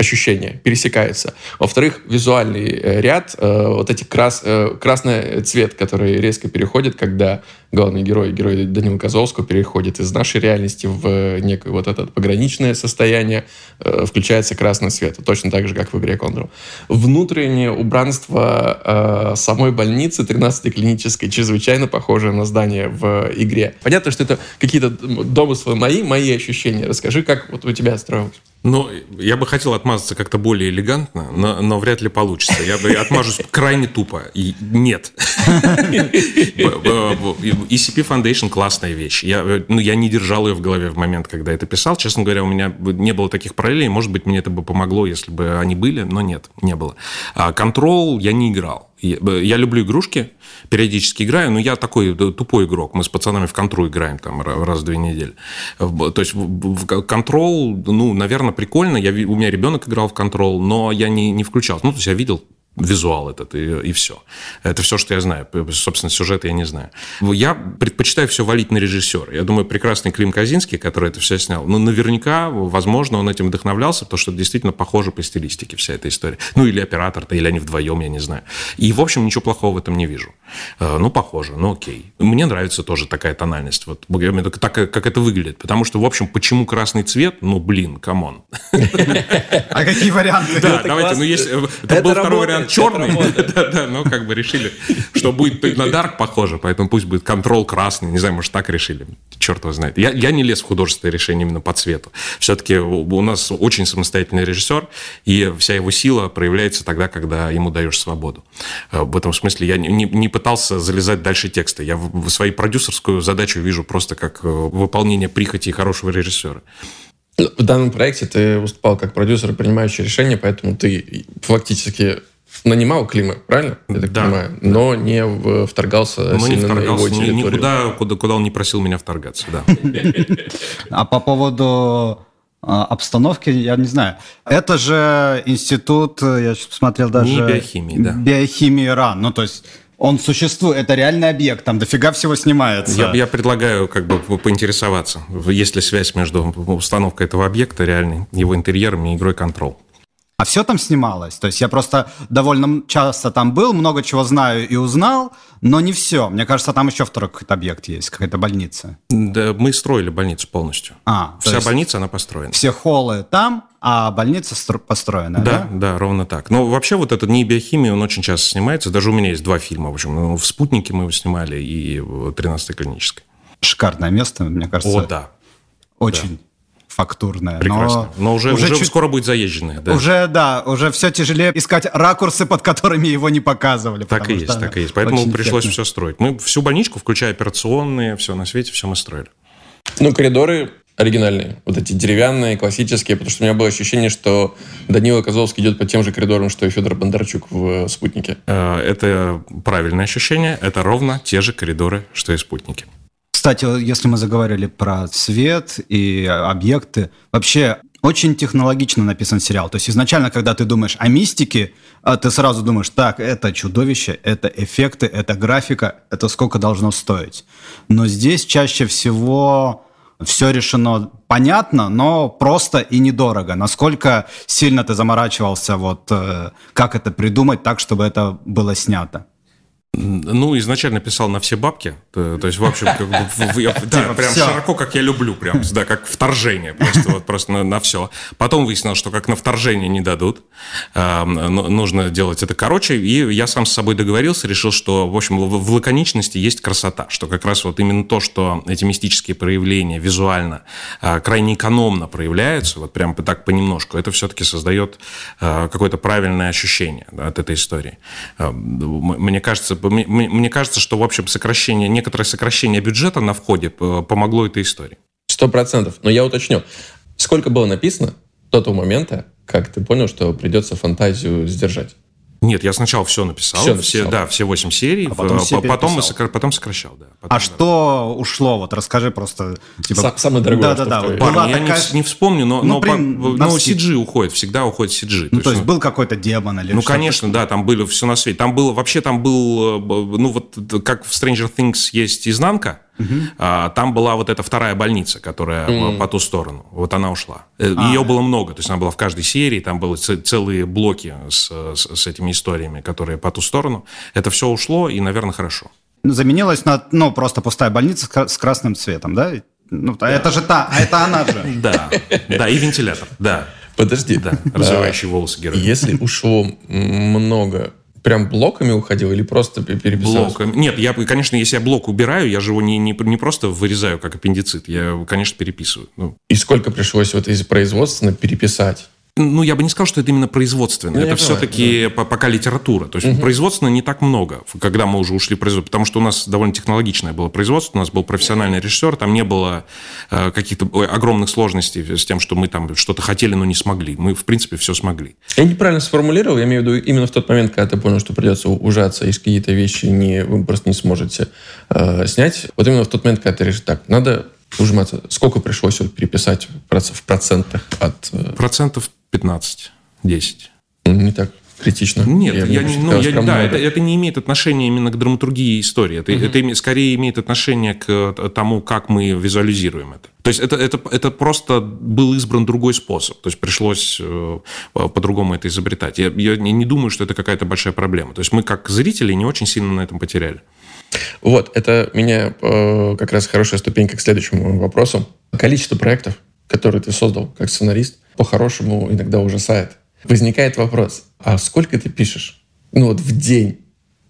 ощущение пересекается. Во-вторых, визуальный э, ряд, э, вот эти крас, э, красный цвет, который резко переходит, когда главный герой, герой Данила Козловского, переходит из нашей реальности в некое вот это пограничное состояние, включается красный свет. Точно так же, как в игре Control. Внутреннее убранство самой больницы 13-й клинической чрезвычайно похоже на здание в игре. Понятно, что это какие-то домыслы мои, мои ощущения. Расскажи, как вот у тебя строилось. Ну, я бы хотел отмазаться как-то более элегантно, но, но вряд ли получится. Я бы отмажусь крайне тупо. И нет. ECP Foundation классная вещь. Я, ну, я не держал ее в голове в момент, когда это писал. Честно говоря, у меня не было таких параллелей. Может быть, мне это бы помогло, если бы они были, но нет, не было. А Control я не играл. Я люблю игрушки, периодически играю, но я такой тупой игрок. Мы с пацанами в контру играем там раз в две недели. То есть контрол, ну, наверное, прикольно. Я, у меня ребенок играл в контрол, но я не, не включал. Ну, то есть я видел визуал этот, и, и все. Это все, что я знаю. Собственно, сюжет я не знаю. Я предпочитаю все валить на режиссера. Я думаю, прекрасный Клим Казинский, который это все снял, ну, наверняка, возможно, он этим вдохновлялся, потому что это действительно похоже по стилистике вся эта история. Ну, или оператор-то, или они вдвоем, я не знаю. И, в общем, ничего плохого в этом не вижу. Э, ну, похоже, ну, окей. Мне нравится тоже такая тональность. Вот, так, как это выглядит. Потому что, в общем, почему красный цвет? Ну, блин, come on. А какие варианты? Да, давайте, ну, есть... Э, это был второй вариант черный. Да, да, но как бы решили, что будет на Dark похоже, поэтому пусть будет контрол красный. Не знаю, может, так решили. Черт его знает. Я, я не лез в художественное решение именно по цвету. Все-таки у нас очень самостоятельный режиссер, и вся его сила проявляется тогда, когда ему даешь свободу. Э, в этом смысле я не, не пытался залезать дальше текста. Я в свою продюсерскую задачу вижу просто как э, выполнение прихоти хорошего режиссера. В данном проекте ты выступал как продюсер, принимающий решения, поэтому ты фактически нанимал Клима, правильно? Я так да. понимаю. Но не вторгался Но сильно не вторгался, на его территорию. Никуда, куда, куда он не просил меня вторгаться, да. А по поводу а, обстановки, я не знаю. Это же институт, я смотрел даже... Не биохимии, да. Биохимии РАН. Ну, то есть он существует, это реальный объект, там дофига всего снимается. Я, я предлагаю как бы поинтересоваться, есть ли связь между установкой этого объекта реальной, его интерьером и игрой контрол. А все там снималось. То есть я просто довольно часто там был, много чего знаю и узнал, но не все. Мне кажется, там еще второй какой-то объект есть, какая-то больница. Да, мы строили больницу полностью. А, Вся больница, она построена. Все холлы там, а больница построена, да? Да, да, ровно так. Но вообще вот этот не биохимия, он очень часто снимается. Даже у меня есть два фильма. В общем, ну, в «Спутнике» мы его снимали и в «13-й клинической». Шикарное место, мне кажется. О, да. Очень. Да фактурная. Прекрасно. Но, но уже, уже, уже чуть... скоро будет заезженная. Да? Уже, да, уже все тяжелее искать ракурсы, под которыми его не показывали. Так и есть, так и есть. Поэтому пришлось эффектно. все строить. Мы всю больничку, включая операционные, все на свете, все мы строили. Ну, коридоры оригинальные, вот эти деревянные, классические, потому что у меня было ощущение, что Данила Козловский идет по тем же коридорам, что и Федор Бондарчук в «Спутнике». Э, это правильное ощущение, это ровно те же коридоры, что и «Спутники». Кстати, если мы заговорили про цвет и объекты, вообще очень технологично написан сериал. То есть изначально, когда ты думаешь о мистике, а ты сразу думаешь, так, это чудовище, это эффекты, это графика, это сколько должно стоить. Но здесь чаще всего все решено понятно, но просто и недорого. Насколько сильно ты заморачивался, вот э, как это придумать так, чтобы это было снято? Ну, изначально писал на все бабки. То, то есть, в общем, как бы, я, да, типа, прям все. широко, как я люблю, прям, да, как вторжение, просто вот просто на, на все. Потом выяснилось, что как на вторжение не дадут, э, нужно делать это короче, и я сам с собой договорился, решил, что, в общем, в, в лаконичности есть красота, что как раз вот именно то, что эти мистические проявления визуально э, крайне экономно проявляются, вот прям так понемножку, это все-таки создает э, какое-то правильное ощущение да, от этой истории. Э, мне кажется, мне кажется, что, в общем, сокращение, некоторое сокращение бюджета на входе э, помогло этой истории. Сто процентов. Но я уточню. Сколько было написано до того момента, как ты понял, что придется фантазию сдержать? Нет, я сначала все написал, все, написал. все да, все восемь серий, а потом, все потом, мы сокра... потом сокращал, да. Потом, а да. что ушло? Вот расскажи просто. Типа... Сам, самое дорогое. Да, да, да. Парни, я такая... не, не вспомню, но, ну, но, при... но ну, CG уходит, всегда уходит CG. Ну, то, то есть, ну, был какой-то демон или Ну, конечно, да, там были все на свете. Там было, вообще там был, э, ну вот как в Stranger Things есть изнанка, а, там была вот эта вторая больница, которая mm по ту сторону. Вот она ушла. Э, а. Ее было много, то есть она была в каждой серии, там были целые блоки с, с, с этими историями, которые по ту сторону. Это все ушло, и, наверное, хорошо. Заменилась на, ну, просто пустая больница с красным цветом, да? Ну, да. это же та, а это она же. Да, да, и вентилятор, да. Подожди. Да, развивающий волосы героя. Если ушло много прям блоками уходил или просто переписал? Блоками. Нет, я, конечно, если я блок убираю, я же его не, не, не просто вырезаю, как аппендицит, я, конечно, переписываю. Ну. И сколько пришлось вот из производственно переписать? Ну, я бы не сказал, что это именно производственно. Ну, это все-таки да. пока литература. То есть угу. производственно не так много, когда мы уже ушли в производство. Потому что у нас довольно технологичное было производство, у нас был профессиональный режиссер, там не было э, каких-то огромных сложностей с тем, что мы там что-то хотели, но не смогли. Мы, в принципе, все смогли. Я неправильно сформулировал. Я имею в виду именно в тот момент, когда ты понял, что придется ужаться, и какие-то вещи не, вы просто не сможете э, снять. Вот именно в тот момент, когда ты решишь, так, надо ужиматься. Сколько пришлось переписать в процентах от... Э, Процентов 15, 10. Не так критично. Нет, я, я не, ну, я, да, это, это не имеет отношения именно к драматургии истории. Это, угу. это скорее имеет отношение к э, тому, как мы визуализируем это. То есть это, это, это просто был избран другой способ. То есть пришлось э, по-другому это изобретать. Я, я не думаю, что это какая-то большая проблема. То есть мы как зрители не очень сильно на этом потеряли. Вот, это меня э, как раз хорошая ступенька к следующему вопросу. Количество проектов, которые ты создал как сценарист, по-хорошему иногда ужасает. Возникает вопрос, а сколько ты пишешь? Ну вот в день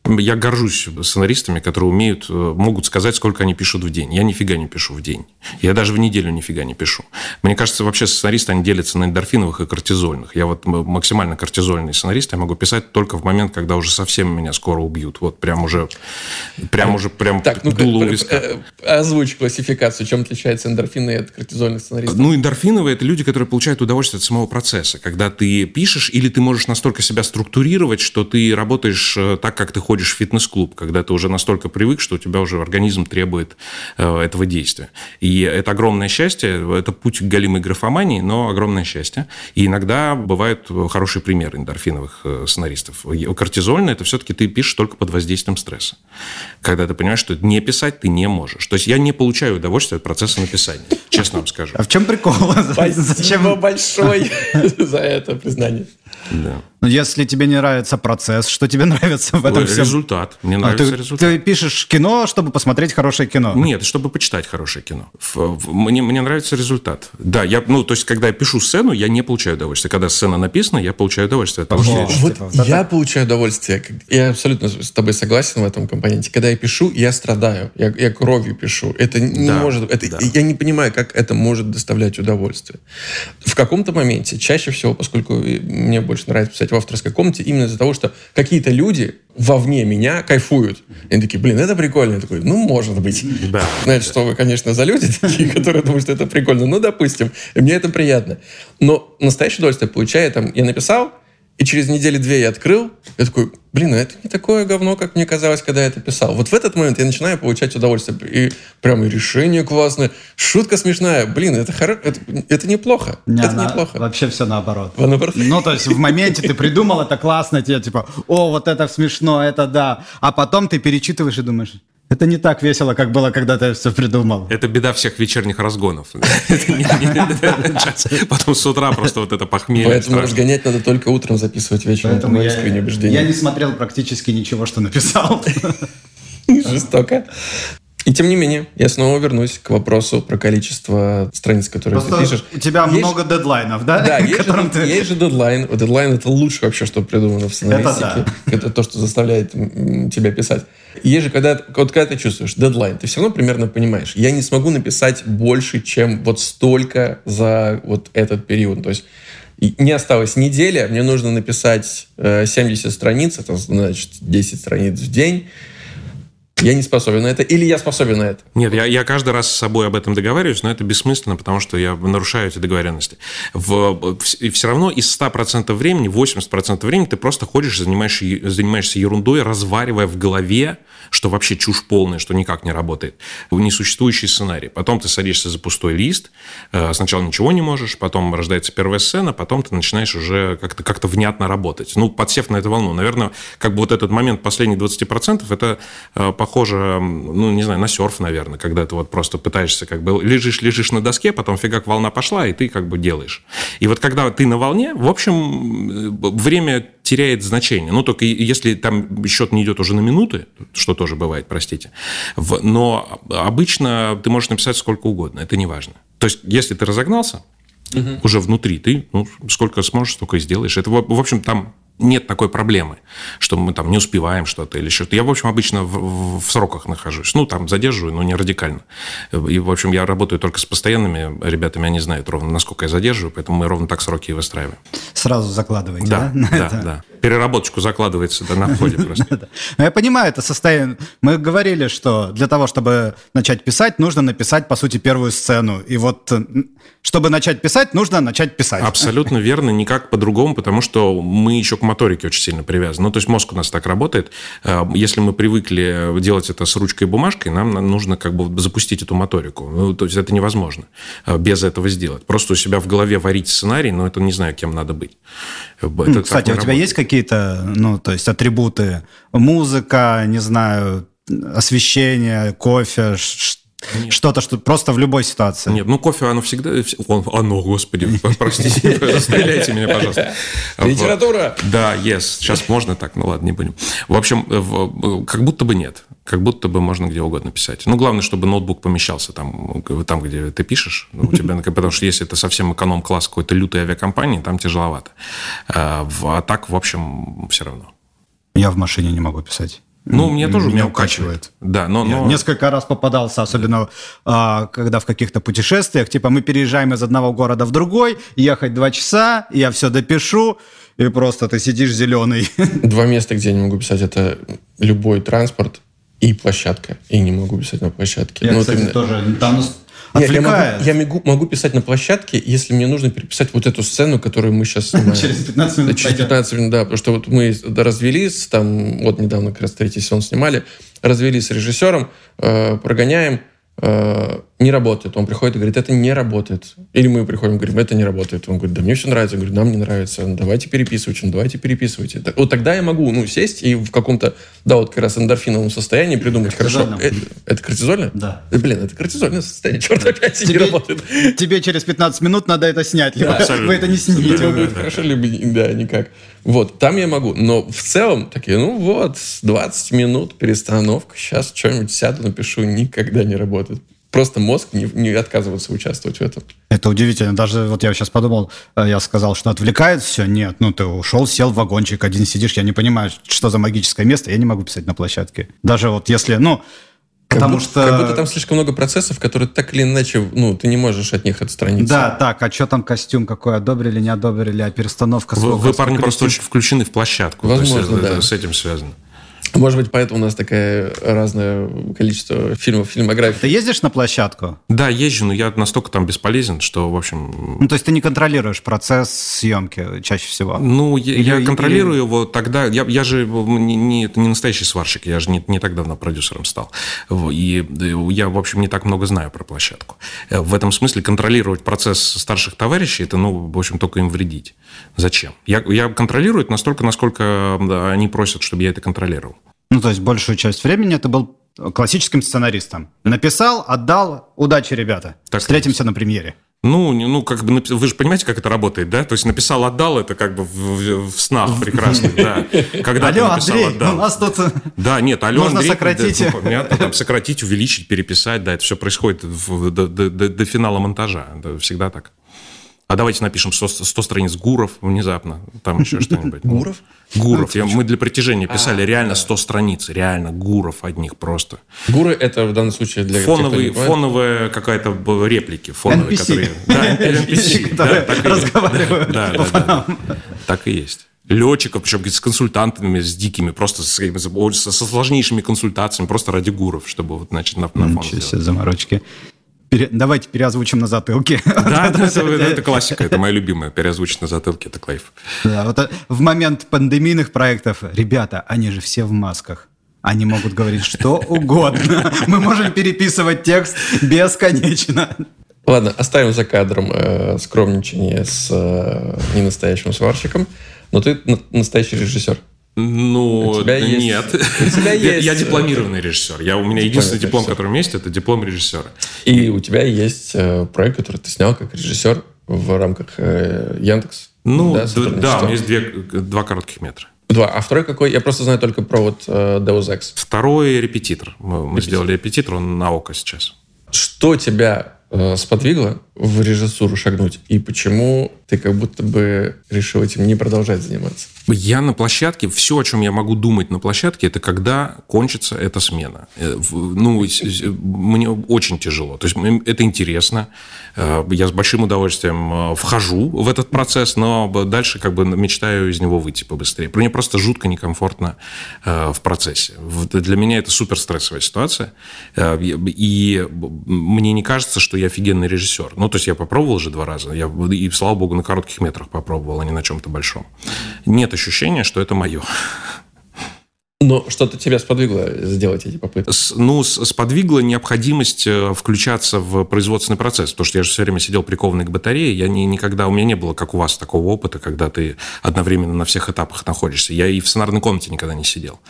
я горжусь сценаристами, которые умеют, э, могут сказать, сколько они пишут в день. Я нифига не пишу в день. Я даже в неделю нифига не пишу. Мне кажется, вообще сценаристы, они делятся на эндорфиновых и кортизольных. Я вот максимально кортизольный сценарист, я могу писать только в момент, когда уже совсем меня скоро убьют. Вот прям уже, прям уже, прям так, ну дуло у виска. Э, озвучь классификацию, чем отличается эндорфины от кортизольных сценаристов. Ну, эндорфиновые – это люди, которые получают удовольствие от самого процесса. Когда ты пишешь, или ты можешь настолько себя структурировать, что ты работаешь э, так, как ты хочешь ходишь в фитнес-клуб, когда ты уже настолько привык, что у тебя уже организм требует э, этого действия. И это огромное счастье, это путь к галимой графомании, но огромное счастье. И иногда бывают хорошие примеры эндорфиновых э, сценаристов. Кортизольное – это все-таки ты пишешь только под воздействием стресса. Когда ты понимаешь, что не писать ты не можешь. То есть я не получаю удовольствия от процесса написания, честно вам скажу. А в чем прикол? Спасибо большое за это признание. Да. Но если тебе не нравится процесс, что тебе нравится в этом всем? Результат. Мне А нравится ты, результат. ты пишешь кино, чтобы посмотреть хорошее кино. Нет, чтобы почитать хорошее кино. Мне, мне нравится результат. Да, я, ну, то есть, когда я пишу сцену, я не получаю удовольствия. Когда сцена написана, я получаю удовольствие от того, что я. Вот вот я получаю удовольствие. Я абсолютно с тобой согласен в этом компоненте. Когда я пишу, я страдаю. Я, я кровью пишу. Это не Да, может... Это, да. Я не понимаю, как это может доставлять удовольствие. В каком-то моменте, чаще всего, поскольку мне больше нравится писать в авторской комнате, именно из-за того, что какие-то люди вовне меня кайфуют. И они такие, блин, это прикольно. Я такой, ну, может быть. Да. Знаете, что вы, конечно, за люди такие, которые думают, что это прикольно. Ну, допустим. И мне это приятно. Но настоящее удовольствие получаю. Там, я написал, и через недели-две я открыл. Я такой, блин, ну это не такое говно, как мне казалось, когда я это писал. Вот в этот момент я начинаю получать удовольствие. И прям и решение классное, шутка смешная. Блин, это, хоро... это, это неплохо. Не, это она- неплохо. Вообще все наоборот. А наоборот. Ну, то есть в моменте ты придумал, это классно, тебе типа, о, вот это смешно, это да. А потом ты перечитываешь и думаешь, это не так весело, как было, когда ты все придумал. Это беда всех вечерних разгонов. Это не- не- Потом с утра просто вот это похмелье. Поэтому разгонять надо только утром записывать вечером. это Поэтому мое я, не смотрел практически ничего, что написал. Жестоко. И тем не менее, я снова вернусь к вопросу про количество страниц, которые ты Просто пишешь. у тебя Есть- много дедлайнов, да? Да, есть же, ты- есть же дедлайн. Дедлайн это лучше вообще, что придумано в сценаристике. Это, то, что заставляет тебя писать. Есть же, когда, вот когда ты чувствуешь дедлайн, ты все равно примерно понимаешь, я не смогу написать больше, чем вот столько за вот этот период. То есть не осталось неделя, мне нужно написать э, 70 страниц, это значит 10 страниц в день. Я не способен на это, или я способен на это. Нет, я, я каждый раз с собой об этом договариваюсь, но это бессмысленно, потому что я нарушаю эти договоренности. В, в- все равно из 100% времени, 80% времени ты просто ходишь, занимаешься, занимаешься ерундой, разваривая в голове, что вообще чушь полная, что никак не работает. Несуществующий сценарий. Потом ты садишься за пустой лист, э, сначала ничего не можешь, потом рождается первая сцена, потом ты начинаешь уже как-то как внятно работать. Ну, подсев на эту волну. Наверное, как бы вот этот момент последних 20% это э, похоже, ну, не знаю, на серф, наверное, когда ты вот просто пытаешься как бы лежишь, лежишь на доске, потом фигак волна пошла, и ты как бы делаешь. И вот когда ты на волне, в общем, э, время теряет значение. Ну, только если там счет не идет уже на минуты, что тоже бывает, простите. Но обычно ты можешь написать сколько угодно, это не важно. То есть, если ты разогнался, уже внутри ты ну, сколько сможешь, столько и сделаешь. Это, в общем, там нет такой проблемы, что мы там не успеваем что-то или что-то. Я, в общем, обычно в, в- в сроках нахожусь. Ну, там задерживаю, но не радикально. И, в общем, я работаю только с постоянными ребятами, они знают ровно, насколько я задерживаю, поэтому мы ровно так сроки и выстраиваем. Сразу закладываете, Да, да? да, да. Переработочку закладывается да, на входе просто. Но я понимаю, это состояние. Мы говорили, что для того, чтобы начать писать, нужно написать, по сути, первую сцену. И вот, э, чтобы начать писать, нужно начать писать. Абсолютно верно, никак по-другому, потому что мы еще к моторике очень сильно привязаны. Ну, то есть мозг у нас так работает. Э, Если мы привыкли делать это с ручкой и бумажкой, нам на- нужно как бы запустить эту моторику. Ну, то есть это невозможно э, без этого сделать. Просто у себя в голове варить сценарий, но это не знаю, кем надо быть. Э, Это Ну, Кстати, не у тебя работает. есть какие-то, ну, то есть атрибуты? Музыка, не знаю, освещение, кофе, ш- что-то, что просто в любой ситуации. Нет, ну кофе, оно всегда... он- Оно, господи, простите, стреляйте меня, пожалуйста. Литература! Да, yes. Сейчас можно так, ну ладно, не будем. В общем, в- как будто бы нет. Как будто бы можно где угодно писать. Ну, главное, чтобы ноутбук помещался там, там где ты пишешь. Ну, У тебя, потому что если это совсем эконом-класс какой-то лютой авиакомпании, там тяжеловато. А а так, в общем, все равно. Я в машине не могу писать. Ну, мне тоже Меня меня укачивает. Да, но... Я но... несколько раз попадался, особенно а, когда в каких-то путешествиях, типа мы переезжаем из одного города в другой, ехать два часа, я все допишу, и просто ты сидишь зеленый. Два места, где я не могу писать, это любой транспорт и площадка. И не могу писать на площадке. Я, Ну, вот кстати, именно- тоже там Нет, я, отвлекает. могу, я могу, могу писать на площадке, если мне нужно переписать вот эту сцену, которую мы сейчас снимаем. Через 15 минут Через пойдет. 15 минут, да, потому что вот мы развелись, там, вот недавно как раз третий сезон снимали, развелись с режиссером, э, прогоняем, э, не работает. Он приходит и говорит, это не работает. Или мы приходим и говорим, это не работает. Он говорит, да мне все нравится. Я говорю, нам не нравится. Ну, давайте переписывайте. Ну, давайте переписывайте. Вот тогда я могу ну, сесть и в каком-то, да, вот как раз эндорфиновом состоянии придумать, хорошо, это, это кортизольное? Да. Блин, это кортизольное состояние. Черт, опять тебе, не работает. Тебе через 15 минут надо это снять. Да, вы это не снимете. Да, будет хорошо, либо да, никак. Вот, там я могу. Но в целом, такие, ну вот, 20 минут перестановка, сейчас что-нибудь сяду, напишу, никогда не работает просто мозг не, не отказывается участвовать в этом. Это удивительно. Даже вот я сейчас подумал, э, я сказал, что отвлекает все. Нет, ну ты ушел, сел в вагончик, один сидишь, я не понимаю, что за магическое место, я не могу писать на площадке. Даже вот если, ну, как Потому будто, что... Как будто там слишком много процессов, которые так или иначе, ну, ты не можешь от них отстраниться. Да, так, а что там костюм какой, одобрили, не одобрили, а перестановка... Вы, вы парни, просто очень включены в площадку. Возможно, есть, да. Это с этим связано. Может быть, поэтому у нас такое разное количество фильмов, фильмографии. Ты ездишь на площадку? Да, езжу, но я настолько там бесполезен, что, в общем... Ну, то есть ты не контролируешь процесс съемки чаще всего? Ну, я, или, я контролирую или... его тогда... Я, я же не, не, это не настоящий сварщик, я же не, не так давно продюсером стал. И я, в общем, не так много знаю про площадку. В этом смысле контролировать процесс старших товарищей, это, ну, в общем, только им вредить. Зачем? Я, я контролирую это настолько, насколько они просят, чтобы я это контролировал. Ну, то есть большую часть времени это был классическим сценаристом. Написал, отдал, удачи, ребята. Так Встретимся на премьере. Ну, ну, как бы, вы же понимаете, как это работает, да? То есть написал, отдал, это как бы в, в снах прекрасно, да. Когда алло, написал, Андрей, отдал. у нас тут... Да, нет, алло, Можно Андрей, сократить. Да, ну, понятно, там, сократить, увеличить, переписать, да, это все происходит в, до, до, до, до финала монтажа, это всегда так. А давайте напишем 100, 100 страниц Гуров внезапно, там еще что-нибудь. Гуров? Гуров. Я, мы для притяжения а, писали а, реально 100 страниц, реально Гуров одних просто. Гуры это в данном случае для Фоновый, тех, Фоновая какая-то реплики. Фоновые, NPC. которые... Да, NPC. Которые разговаривают да, да, да, Так и есть летчиков, причем с консультантами, с дикими, просто с, со, сложнейшими консультациями, просто ради гуров, чтобы вот, значит, на, на фон сделать. заморочки. Пере... Давайте переозвучим на затылке. Да, это, это, это классика, это моя любимая. Переозвучить на затылке, это кайф. Да, вот э, в момент пандемийных проектов, ребята, они же все в масках. Они могут говорить что угодно. Мы можем переписывать текст бесконечно. Ладно, оставим за кадром э, скромничание с э, ненастоящим сварщиком. Но ты настоящий режиссер. Ну, у тебя нет. У тебя есть... Я, дипломированный режиссер. Я, у меня единственный диплом, который у меня есть, это диплом режиссера. И у тебя есть э, проект, который ты снял как режиссер в рамках э, Яндекс. Ну, да, да у меня есть две, два коротких метра. Два. А второй какой? Я просто знаю только про вот э, Deus Ex. Второй репетитор. Мы, мы сделали репетитор, он на ОКО сейчас. Что тебя э, сподвигло в режиссуру шагнуть? И почему ты как будто бы решил этим не продолжать заниматься? Я на площадке, все, о чем я могу думать на площадке, это когда кончится эта смена. Э, ну, мне очень тяжело. То есть это интересно. Э, я с большим удовольствием э, вхожу в этот процесс, но дальше как бы мечтаю из него выйти побыстрее. Мне просто жутко некомфортно в процессе. Для меня это супер стрессовая ситуация. И мне не кажется, что я офигенный режиссер. Ну, то есть я попробовал уже два раза. Я, и, слава богу, на коротких метрах попробовал, а не на чем-то большом. Нет ощущение, что это мое. Но что-то тебя сподвигло сделать эти попытки? С, ну, сподвигла необходимость э, включаться в производственный процесс, потому что я же все время сидел прикованный к батарее, я не, никогда, у меня не было, как у вас, такого опыта, когда ты одновременно на всех этапах находишься. Я и в сценарной комнате никогда не сидел.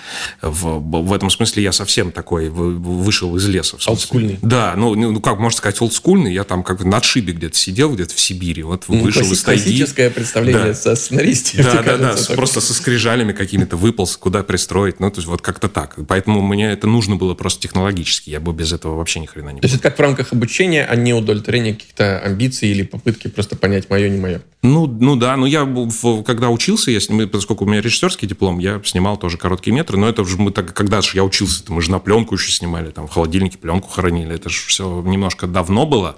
В, в этом смысле я совсем такой вышел из леса. Олдскульный? Да, ну, ну, как можно сказать, олдскульный, я там как бы на отшибе где-то сидел, где-то в Сибири, вот ну, вышел из тайги. Классическое представление да. со сценаристом. Да, да, да, просто со скрижалями какими-то выполз, куда пристроить ну, то есть вот как-то так. Поэтому мне это нужно было просто технологически. Я бы без этого вообще ни хрена не То есть это как в рамках обучения, а не удовлетворения каких-то амбиций или попытки просто понять мое, не мое? Ну, ну да, ну я когда учился, я, поскольку у меня режиссерский диплом, я снимал тоже короткие метры, но это уже мы так, когда же я учился, мы же на пленку еще снимали, там в холодильнике пленку хоронили, это же все немножко давно было,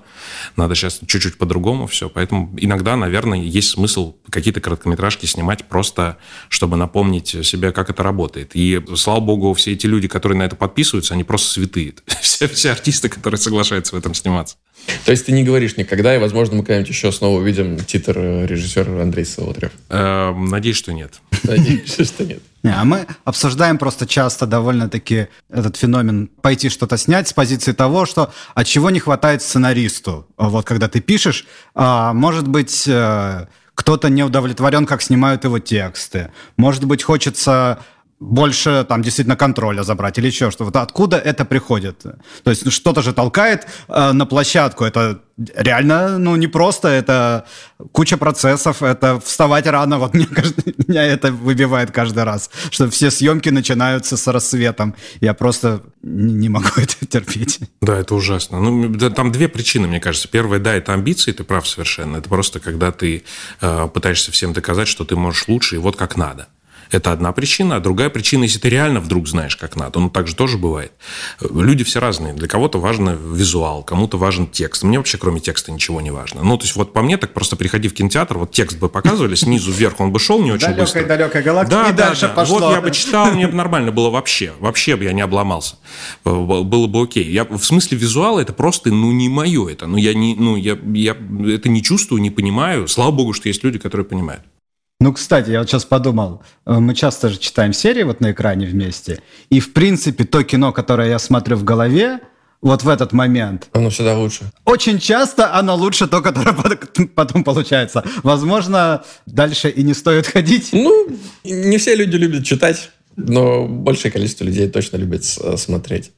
надо сейчас чуть-чуть по-другому все, поэтому иногда, наверное, есть смысл какие-то короткометражки снимать просто, чтобы напомнить себе, как это работает. И, слава богу, все эти люди, которые на это подписываются, они просто святые. Все, все артисты, которые соглашаются в этом сниматься. То есть ты не говоришь никогда, и, возможно, мы когда-нибудь еще снова увидим титр э, режиссера Андрей Солотрев. Э, надеюсь, что нет. Надеюсь, что нет. Не, а мы обсуждаем просто часто довольно-таки этот феномен пойти что-то снять с позиции того, что от чего не хватает сценаристу. Вот когда ты пишешь, а, может быть, э, кто-то не удовлетворен, как снимают его тексты. Может быть, хочется больше там действительно контроля забрать или еще что-то. Откуда это приходит? То есть ну, что-то же толкает э, на площадку. Это реально, ну, не просто, это куча процессов, это вставать рано. Вот мне каждый, меня это выбивает каждый раз, что все съемки начинаются с рассветом. Я просто не могу это терпеть. Да, это ужасно. Ну, да, там две причины, мне кажется. Первая, да, это амбиции, ты прав совершенно. Это просто когда ты э, пытаешься всем доказать, что ты можешь лучше, и вот как надо. Это одна причина. А другая причина, если ты реально вдруг знаешь, как надо. Ну, так же тоже бывает. Люди все разные. Для кого-то важен визуал, кому-то важен текст. Мне вообще, кроме текста, ничего не важно. Ну, то есть, вот по мне, так просто приходи в кинотеатр, вот текст бы показывали, снизу вверх он бы шел не очень далекая, быстро. Далекая галактика, да, и да, дальше да. пошло. Вот я бы читал, мне бы нормально было вообще. Вообще бы я не обломался. Было бы окей. Я, в смысле визуала это просто, ну, не мое это. Ну, я, не, ну, я, я это не чувствую, не понимаю. Слава богу, что есть люди, которые понимают. Ну, кстати, я вот сейчас подумал, э, мы часто же читаем серии вот на экране вместе, и, в принципе, то кино, которое я смотрю в голове, вот в этот момент. Оно всегда лучше. Очень часто оно лучше то, которое потом получается. Возможно, дальше и не стоит ходить. Ну, не все люди любят читать. Но большее количество людей точно любит смотреть.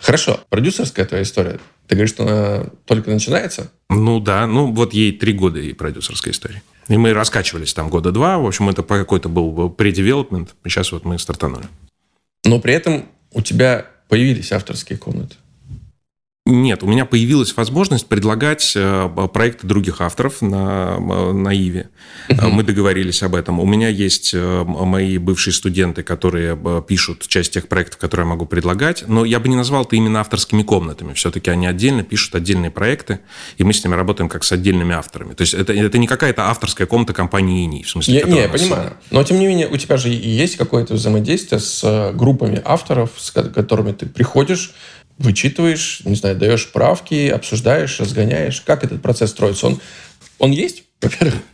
Хорошо, продюсерская твоя история. Ты говоришь, что она только начинается? Ну да, ну вот ей три года и продюсерская история. И мы раскачивались там года два. В общем, это какой-то был предевелопмент. Сейчас вот мы стартанули. Но при этом у тебя появились авторские комнаты. Нет, у меня появилась возможность предлагать э, проекты других авторов на, на Иве. Uh-huh. Мы договорились об этом. У меня есть э, мои бывшие студенты, которые э, пишут часть тех проектов, которые я могу предлагать. Но я бы не назвал это именно авторскими комнатами. Все-таки они отдельно пишут отдельные проекты, и мы с ними работаем как с отдельными авторами. То есть это, это не какая-то авторская комната компании ИНИ. В смысле, я, не, я понимаю. Но тем не менее, у тебя же есть какое-то взаимодействие с группами авторов, с которыми ты приходишь, вычитываешь, не знаю, даешь правки, обсуждаешь, разгоняешь. Как этот процесс строится? Он, он есть?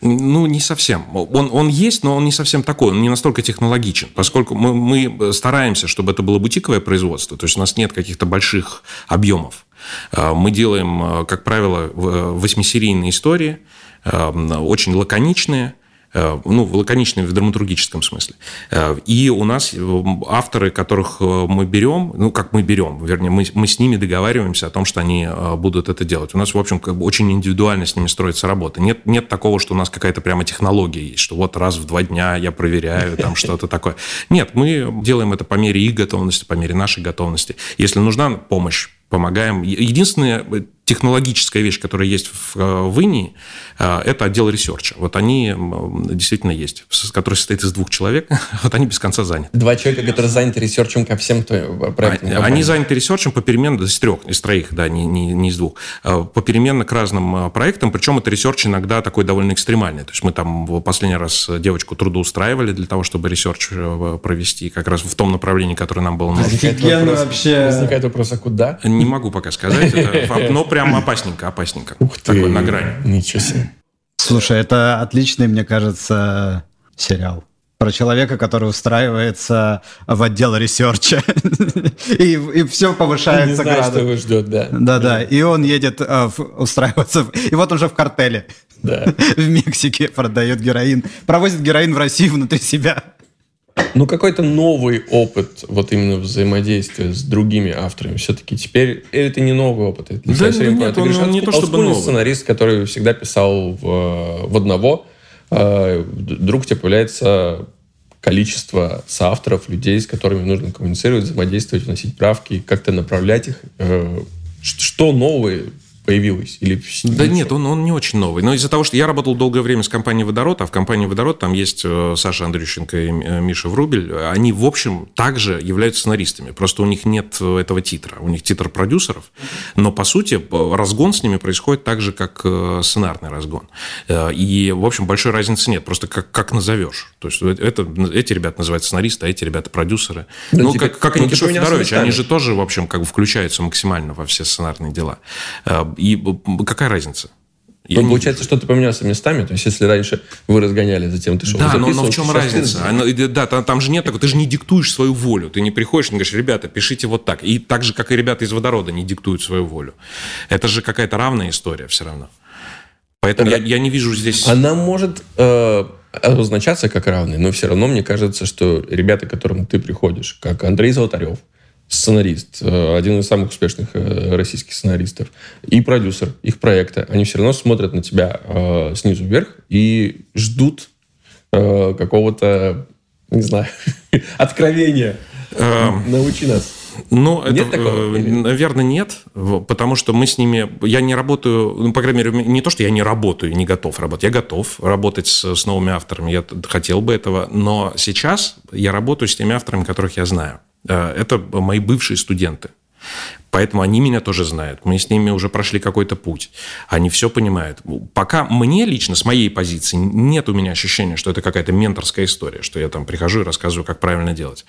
Ну, не совсем. Он, он есть, но он не совсем такой, он не настолько технологичен, поскольку мы, мы стараемся, чтобы это было бутиковое производство, то есть у нас нет каких-то больших объемов. А, мы делаем, как правило, восьмисерийные истории, а, очень лаконичные, Э, ну, лаконичными в драматургическом смысле. Э, и у нас э, авторы, которых мы берем, ну, как мы берем, вернее, мы, мы с ними договариваемся о том, что они будут это делать. У нас, в общем, как бы очень индивидуально с ними строится работа. Нет, нет такого, что у нас какая-то прямо технология есть, что вот раз в два дня я проверяю там что-то такое. Нет, мы делаем это по мере их готовности, по мере нашей готовности. Если нужна помощь, помогаем. Единственная технологическая вещь, которая есть в, э, в Инии, э, это отдел research а. Вот они действительно есть, который состоит из двух человек. Вот они без конца заняты. Два человека, которые заняты research ем ко всем э, проектам. Они, они заняты research ем попеременно, из трех, из троих, да, не, не, не из двух, попеременно к разным проектам, причем это research иногда такой довольно экстремальный. То есть мы там в последний раз девочку трудоустраивали для того, чтобы research провести как раз в том направлении, которое нам было нужно. Офигенно вообще. Возникает вопрос, а куда? Не могу пока сказать. Это, но прям опасненько, опасненько. Ух ты. Такой на грани. Ничего себе. Слушай, это отличный, мне кажется, сериал про человека, который устраивается в отдел research а, и, и все повышается Не знаю, что его ждет, да. Да-да, и он едет э, устраиваться, и вот он уже в картеле да. в Мексике продает героин, провозит героин в Россию внутри себя. Ну, какой-то новый опыт вот именно взаимодействия с другими авторами. Все-таки теперь это не новый опыт. Это да, ну, нет, Ты он, говоришь, он не то, чтобы новый. сценарист, который всегда писал в, в одного. А, вдруг у тебя появляется количество соавторов, людей, с которыми нужно коммуницировать, взаимодействовать, вносить правки, как-то направлять их. Э, что новое появилось? Или да нет, он, он не очень новый. Но из-за того, что я работал долгое время с компанией «Водород», а в компании «Водород» там есть э, Саша Андрющенко и э, Миша Врубель, они, в общем, также являются сценаристами. Просто у них нет э, этого титра. У них титр продюсеров. Но, по сути, разгон с ними происходит так же, как сценарный разгон. И, в общем, большой разницы нет. Просто как, как назовешь. То есть это, эти ребята называются сценаристы, а эти ребята продюсеры. Да, ну, типа, как, как Никита Федорович, они же тоже, в общем, как бы включаются максимально во все сценарные дела и какая разница? Я ну, получается, что ты поменялся местами. То есть, если раньше вы разгоняли, затем ты шел Да, но, но в чем разница? Она, да, там, там же нет такого. Ты же не диктуешь свою волю. Ты не приходишь и говоришь, ребята, пишите вот так. И так же, как и ребята из водорода не диктуют свою волю. Это же какая-то равная история все равно. Поэтому я, я не вижу здесь... Она может э, обозначаться как равная, но все равно мне кажется, что ребята, к которым ты приходишь, как Андрей Золотарев, сценарист, э, один из самых успешных э, российских сценаристов, и продюсер их проекта, они все равно смотрят на тебя э, снизу вверх и ждут э, какого-то, не знаю, откровения. Эм, Научи нас. Ну, нет это, такого? Э, наверное, нет, потому что мы с ними... Я не работаю, ну, по крайней мере, не то, что я не работаю, не готов работать. Я готов работать с, с новыми авторами, я хотел бы этого, но сейчас я работаю с теми авторами, которых я знаю. Э, это мои бывшие студенты. Поэтому они меня тоже знают. Мы с ними уже прошли какой-то путь. Они все понимают. Пока мне лично, с моей позиции, нет у меня ощущения, что это какая-то менторская история, что я там прихожу и рассказываю, как правильно делать.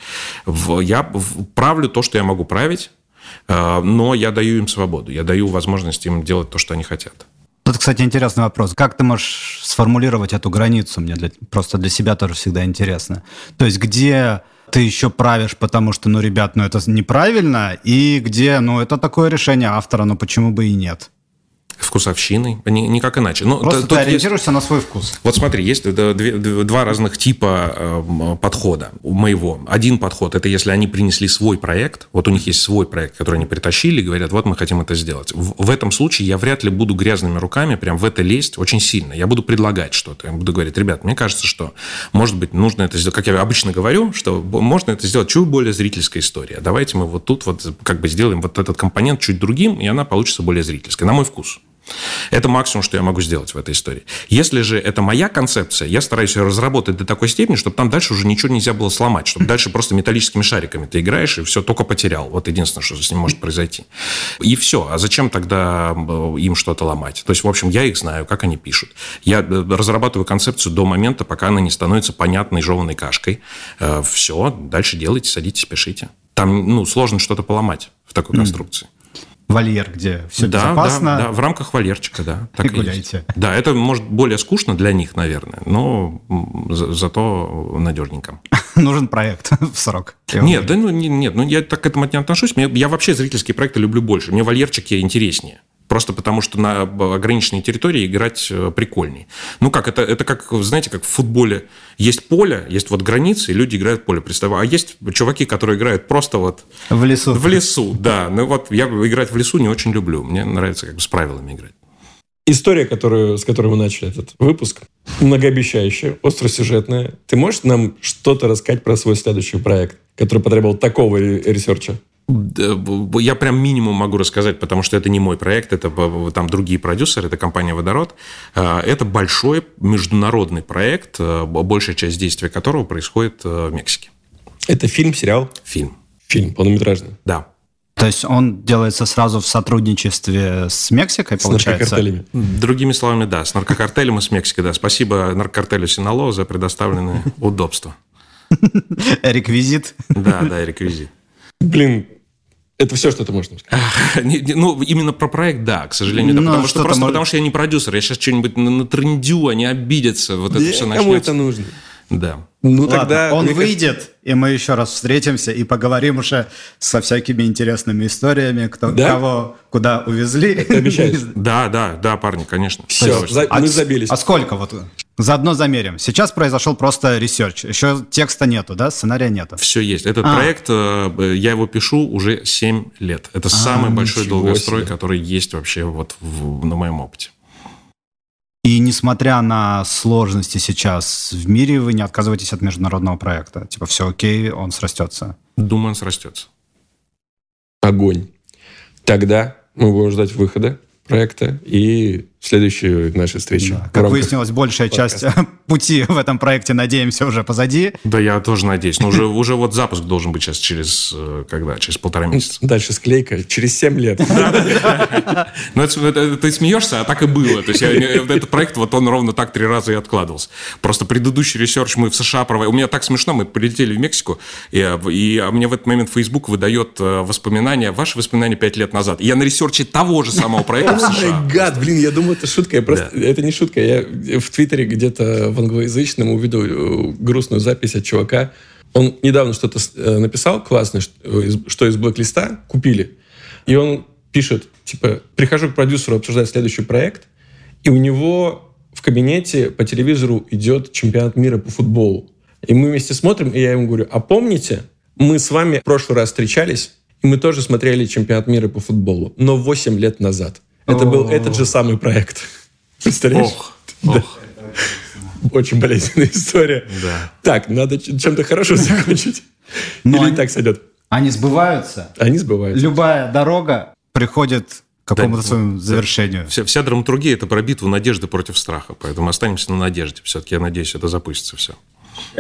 Я правлю то, что я могу править, э, но я даю им свободу. Я даю возможность им делать то, что они хотят. Тут, кстати, интересный вопрос. Как ты можешь сформулировать эту границу? Мне для, просто для себя тоже всегда интересно. То есть где ты еще правишь, потому что, ну, ребят, ну, это неправильно, и где, ну, это такое решение автора, ну, почему бы и нет вкусовщиной, никак иначе. Но Просто ты ориентируешься есть... на свой вкус. Вот смотри, есть два разных типа эм, подхода у моего. Один подход – это если они принесли свой проект, вот у них есть свой проект, который они притащили, и говорят, вот мы хотим это сделать. В этом случае я вряд ли буду грязными руками прям в это лезть очень сильно. Я буду предлагать что-то. Я буду говорить, ребят, мне кажется, что, может быть, нужно это сделать, как я обычно говорю, что можно это сделать чуть более зрительская история. Давайте мы вот тут вот как бы сделаем вот этот компонент чуть другим, и она получится более зрительской, на мой вкус. Это максимум, что я могу сделать в этой истории. Если же это моя концепция, я стараюсь ее разработать до такой степени, чтобы там дальше уже ничего нельзя было сломать, чтобы дальше просто металлическими шариками ты играешь и все, только потерял. Вот единственное, что с ним может произойти. И все. А зачем тогда им что-то ломать? То есть, в общем, я их знаю, как они пишут. Я э, разрабатываю концепцию до момента, пока она не становится понятной жеванной кашкой. Э, все, дальше делайте, садитесь, пишите. Там ну, сложно что-то поломать в такой конструкции вольер, где все да, безопасно. Да, да, в рамках вольерчика, да. Так и. Есть. Да, это может более скучно для них, наверное, но за, зато надежненько. Нужен проект в срок. Нет, да, ну, нет, ну я так к этому не отношусь. Я вообще зрительские проекты люблю больше. Мне вольерчики интереснее. Просто потому, что на ограниченной территории играть э, прикольней. Ну как, это, это как, знаете, как в футболе. Есть поле, есть вот границы, и люди играют в поле. Представляю. А есть чуваки, которые играют просто вот... В лесу. В лесу, да. Ну вот я играть в лесу не очень люблю. Мне нравится как бы с правилами играть. История, которую, с которой мы начали этот выпуск, многообещающая, остросюжетная. Ты можешь нам что-то рассказать про свой следующий проект, который потребовал такого research а? Я прям минимум могу рассказать, потому что это не мой проект, это там другие продюсеры, это компания «Водород». А, это большой международный проект, а, большая часть действия которого происходит а, в Мексике. Это фильм, сериал? Фильм. Фильм, полнометражный? Да. То есть он делается сразу в сотрудничестве с Мексикой, получается? С наркокартелями. Другими словами, да, с наркокартелем и с Мексикой, да. Спасибо наркокартелю Синало за предоставленные удобства. Реквизит. Да, да, реквизит. Блин, это все, что ты можешь сказать. Ну, именно про проект, да, к сожалению. Да, ну, потому что, просто может... потому что я не продюсер. Я сейчас что-нибудь натрендю, они обидятся. Вот это все начнется. Кому это нужно? Да. Ну Ладно, тогда он выйдет, и мы еще раз встретимся и поговорим уже со всякими интересными историями, кто да? кого куда увезли. Ты обещаешь? Да, да, да, парни, конечно. Все, за, мы забились. А сколько вот? Заодно замерим. Сейчас произошел просто research. Еще текста нету, да? Сценария нету. Все есть. Этот а. проект, э, я его пишу уже 7 лет. Это а, самый большой долгострой, себе. который есть вообще вот в, на моем опыте. И несмотря на сложности сейчас в мире, вы не отказываетесь от международного проекта. Типа, все окей, он срастется. Думаю, он срастется. Огонь. Тогда мы будем ждать выхода проекта и следующей нашей встречи. Да, как выяснилось, большая подкаста. часть пути в этом проекте, надеемся, уже позади. Да, я тоже надеюсь. Но уже, уже вот запуск должен быть сейчас через, э, когда? Через полтора месяца. Дальше склейка. Через семь лет. Ну, ты смеешься, а так и было. То есть этот проект, вот он ровно так три раза и откладывался. Просто предыдущий research мы в США проводили. У меня так смешно, мы прилетели в Мексику, и, и а мне в этот момент Facebook выдает э, воспоминания, ваши воспоминания пять лет назад. Я на research е того же самого проекта в США. Гад, блин, я думаю, это шутка. Я просто, да. Это не шутка. Я в Твиттере где-то в англоязычном увидел э, грустную запись от чувака. Он недавно что-то э, написал классное, что из блэк-листа купили. И он пишет, типа, прихожу к продюсеру обсуждать следующий проект, и у него в кабинете по телевизору идет чемпионат мира по футболу. И мы вместе смотрим, и я ему говорю, а помните, мы с вами в прошлый раз встречались, и мы тоже смотрели чемпионат мира по футболу, но 8 лет назад. Это был этот же самый проект. Представляешь? Ох, ох. Очень болезненная история. Да. Так, надо чем-то хорошо закончить. Но Или они, так сойдет? Они сбываются. Они сбываются. Любая дорога приходит к какому-то да, своему завершению. Вся, вся драматургия – это про битву надежды против страха. Поэтому останемся на надежде. Все-таки, я надеюсь, это запустится все.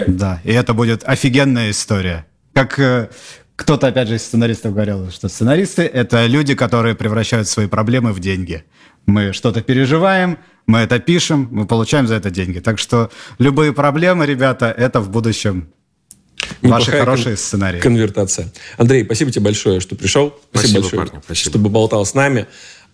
Да, и это будет офигенная история. Как э, кто-то, опять же, из сценаристов говорил, что сценаристы — это люди, которые превращают свои проблемы в деньги. Мы что-то переживаем, мы это пишем, мы получаем за это деньги. Так что любые проблемы, ребята, это в будущем Ваши хорошие кон- сценарии. Конвертация. Андрей, спасибо тебе большое, что пришел. Спасибо, спасибо большое, парни, спасибо. что поболтал с нами.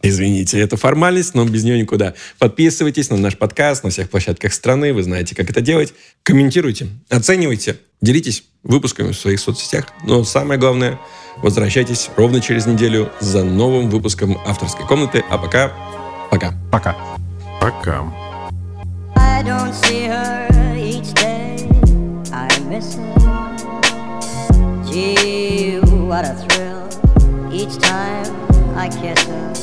Извините, это формальность, но без нее никуда. Подписывайтесь на наш подкаст на всех площадках страны. Вы знаете, как это делать. Комментируйте, оценивайте, делитесь выпусками в своих соцсетях. Но самое главное, возвращайтесь ровно через неделю за новым выпуском авторской комнаты. А пока, пока. Пока. Пока. Gee, what a thrill each time I kiss her.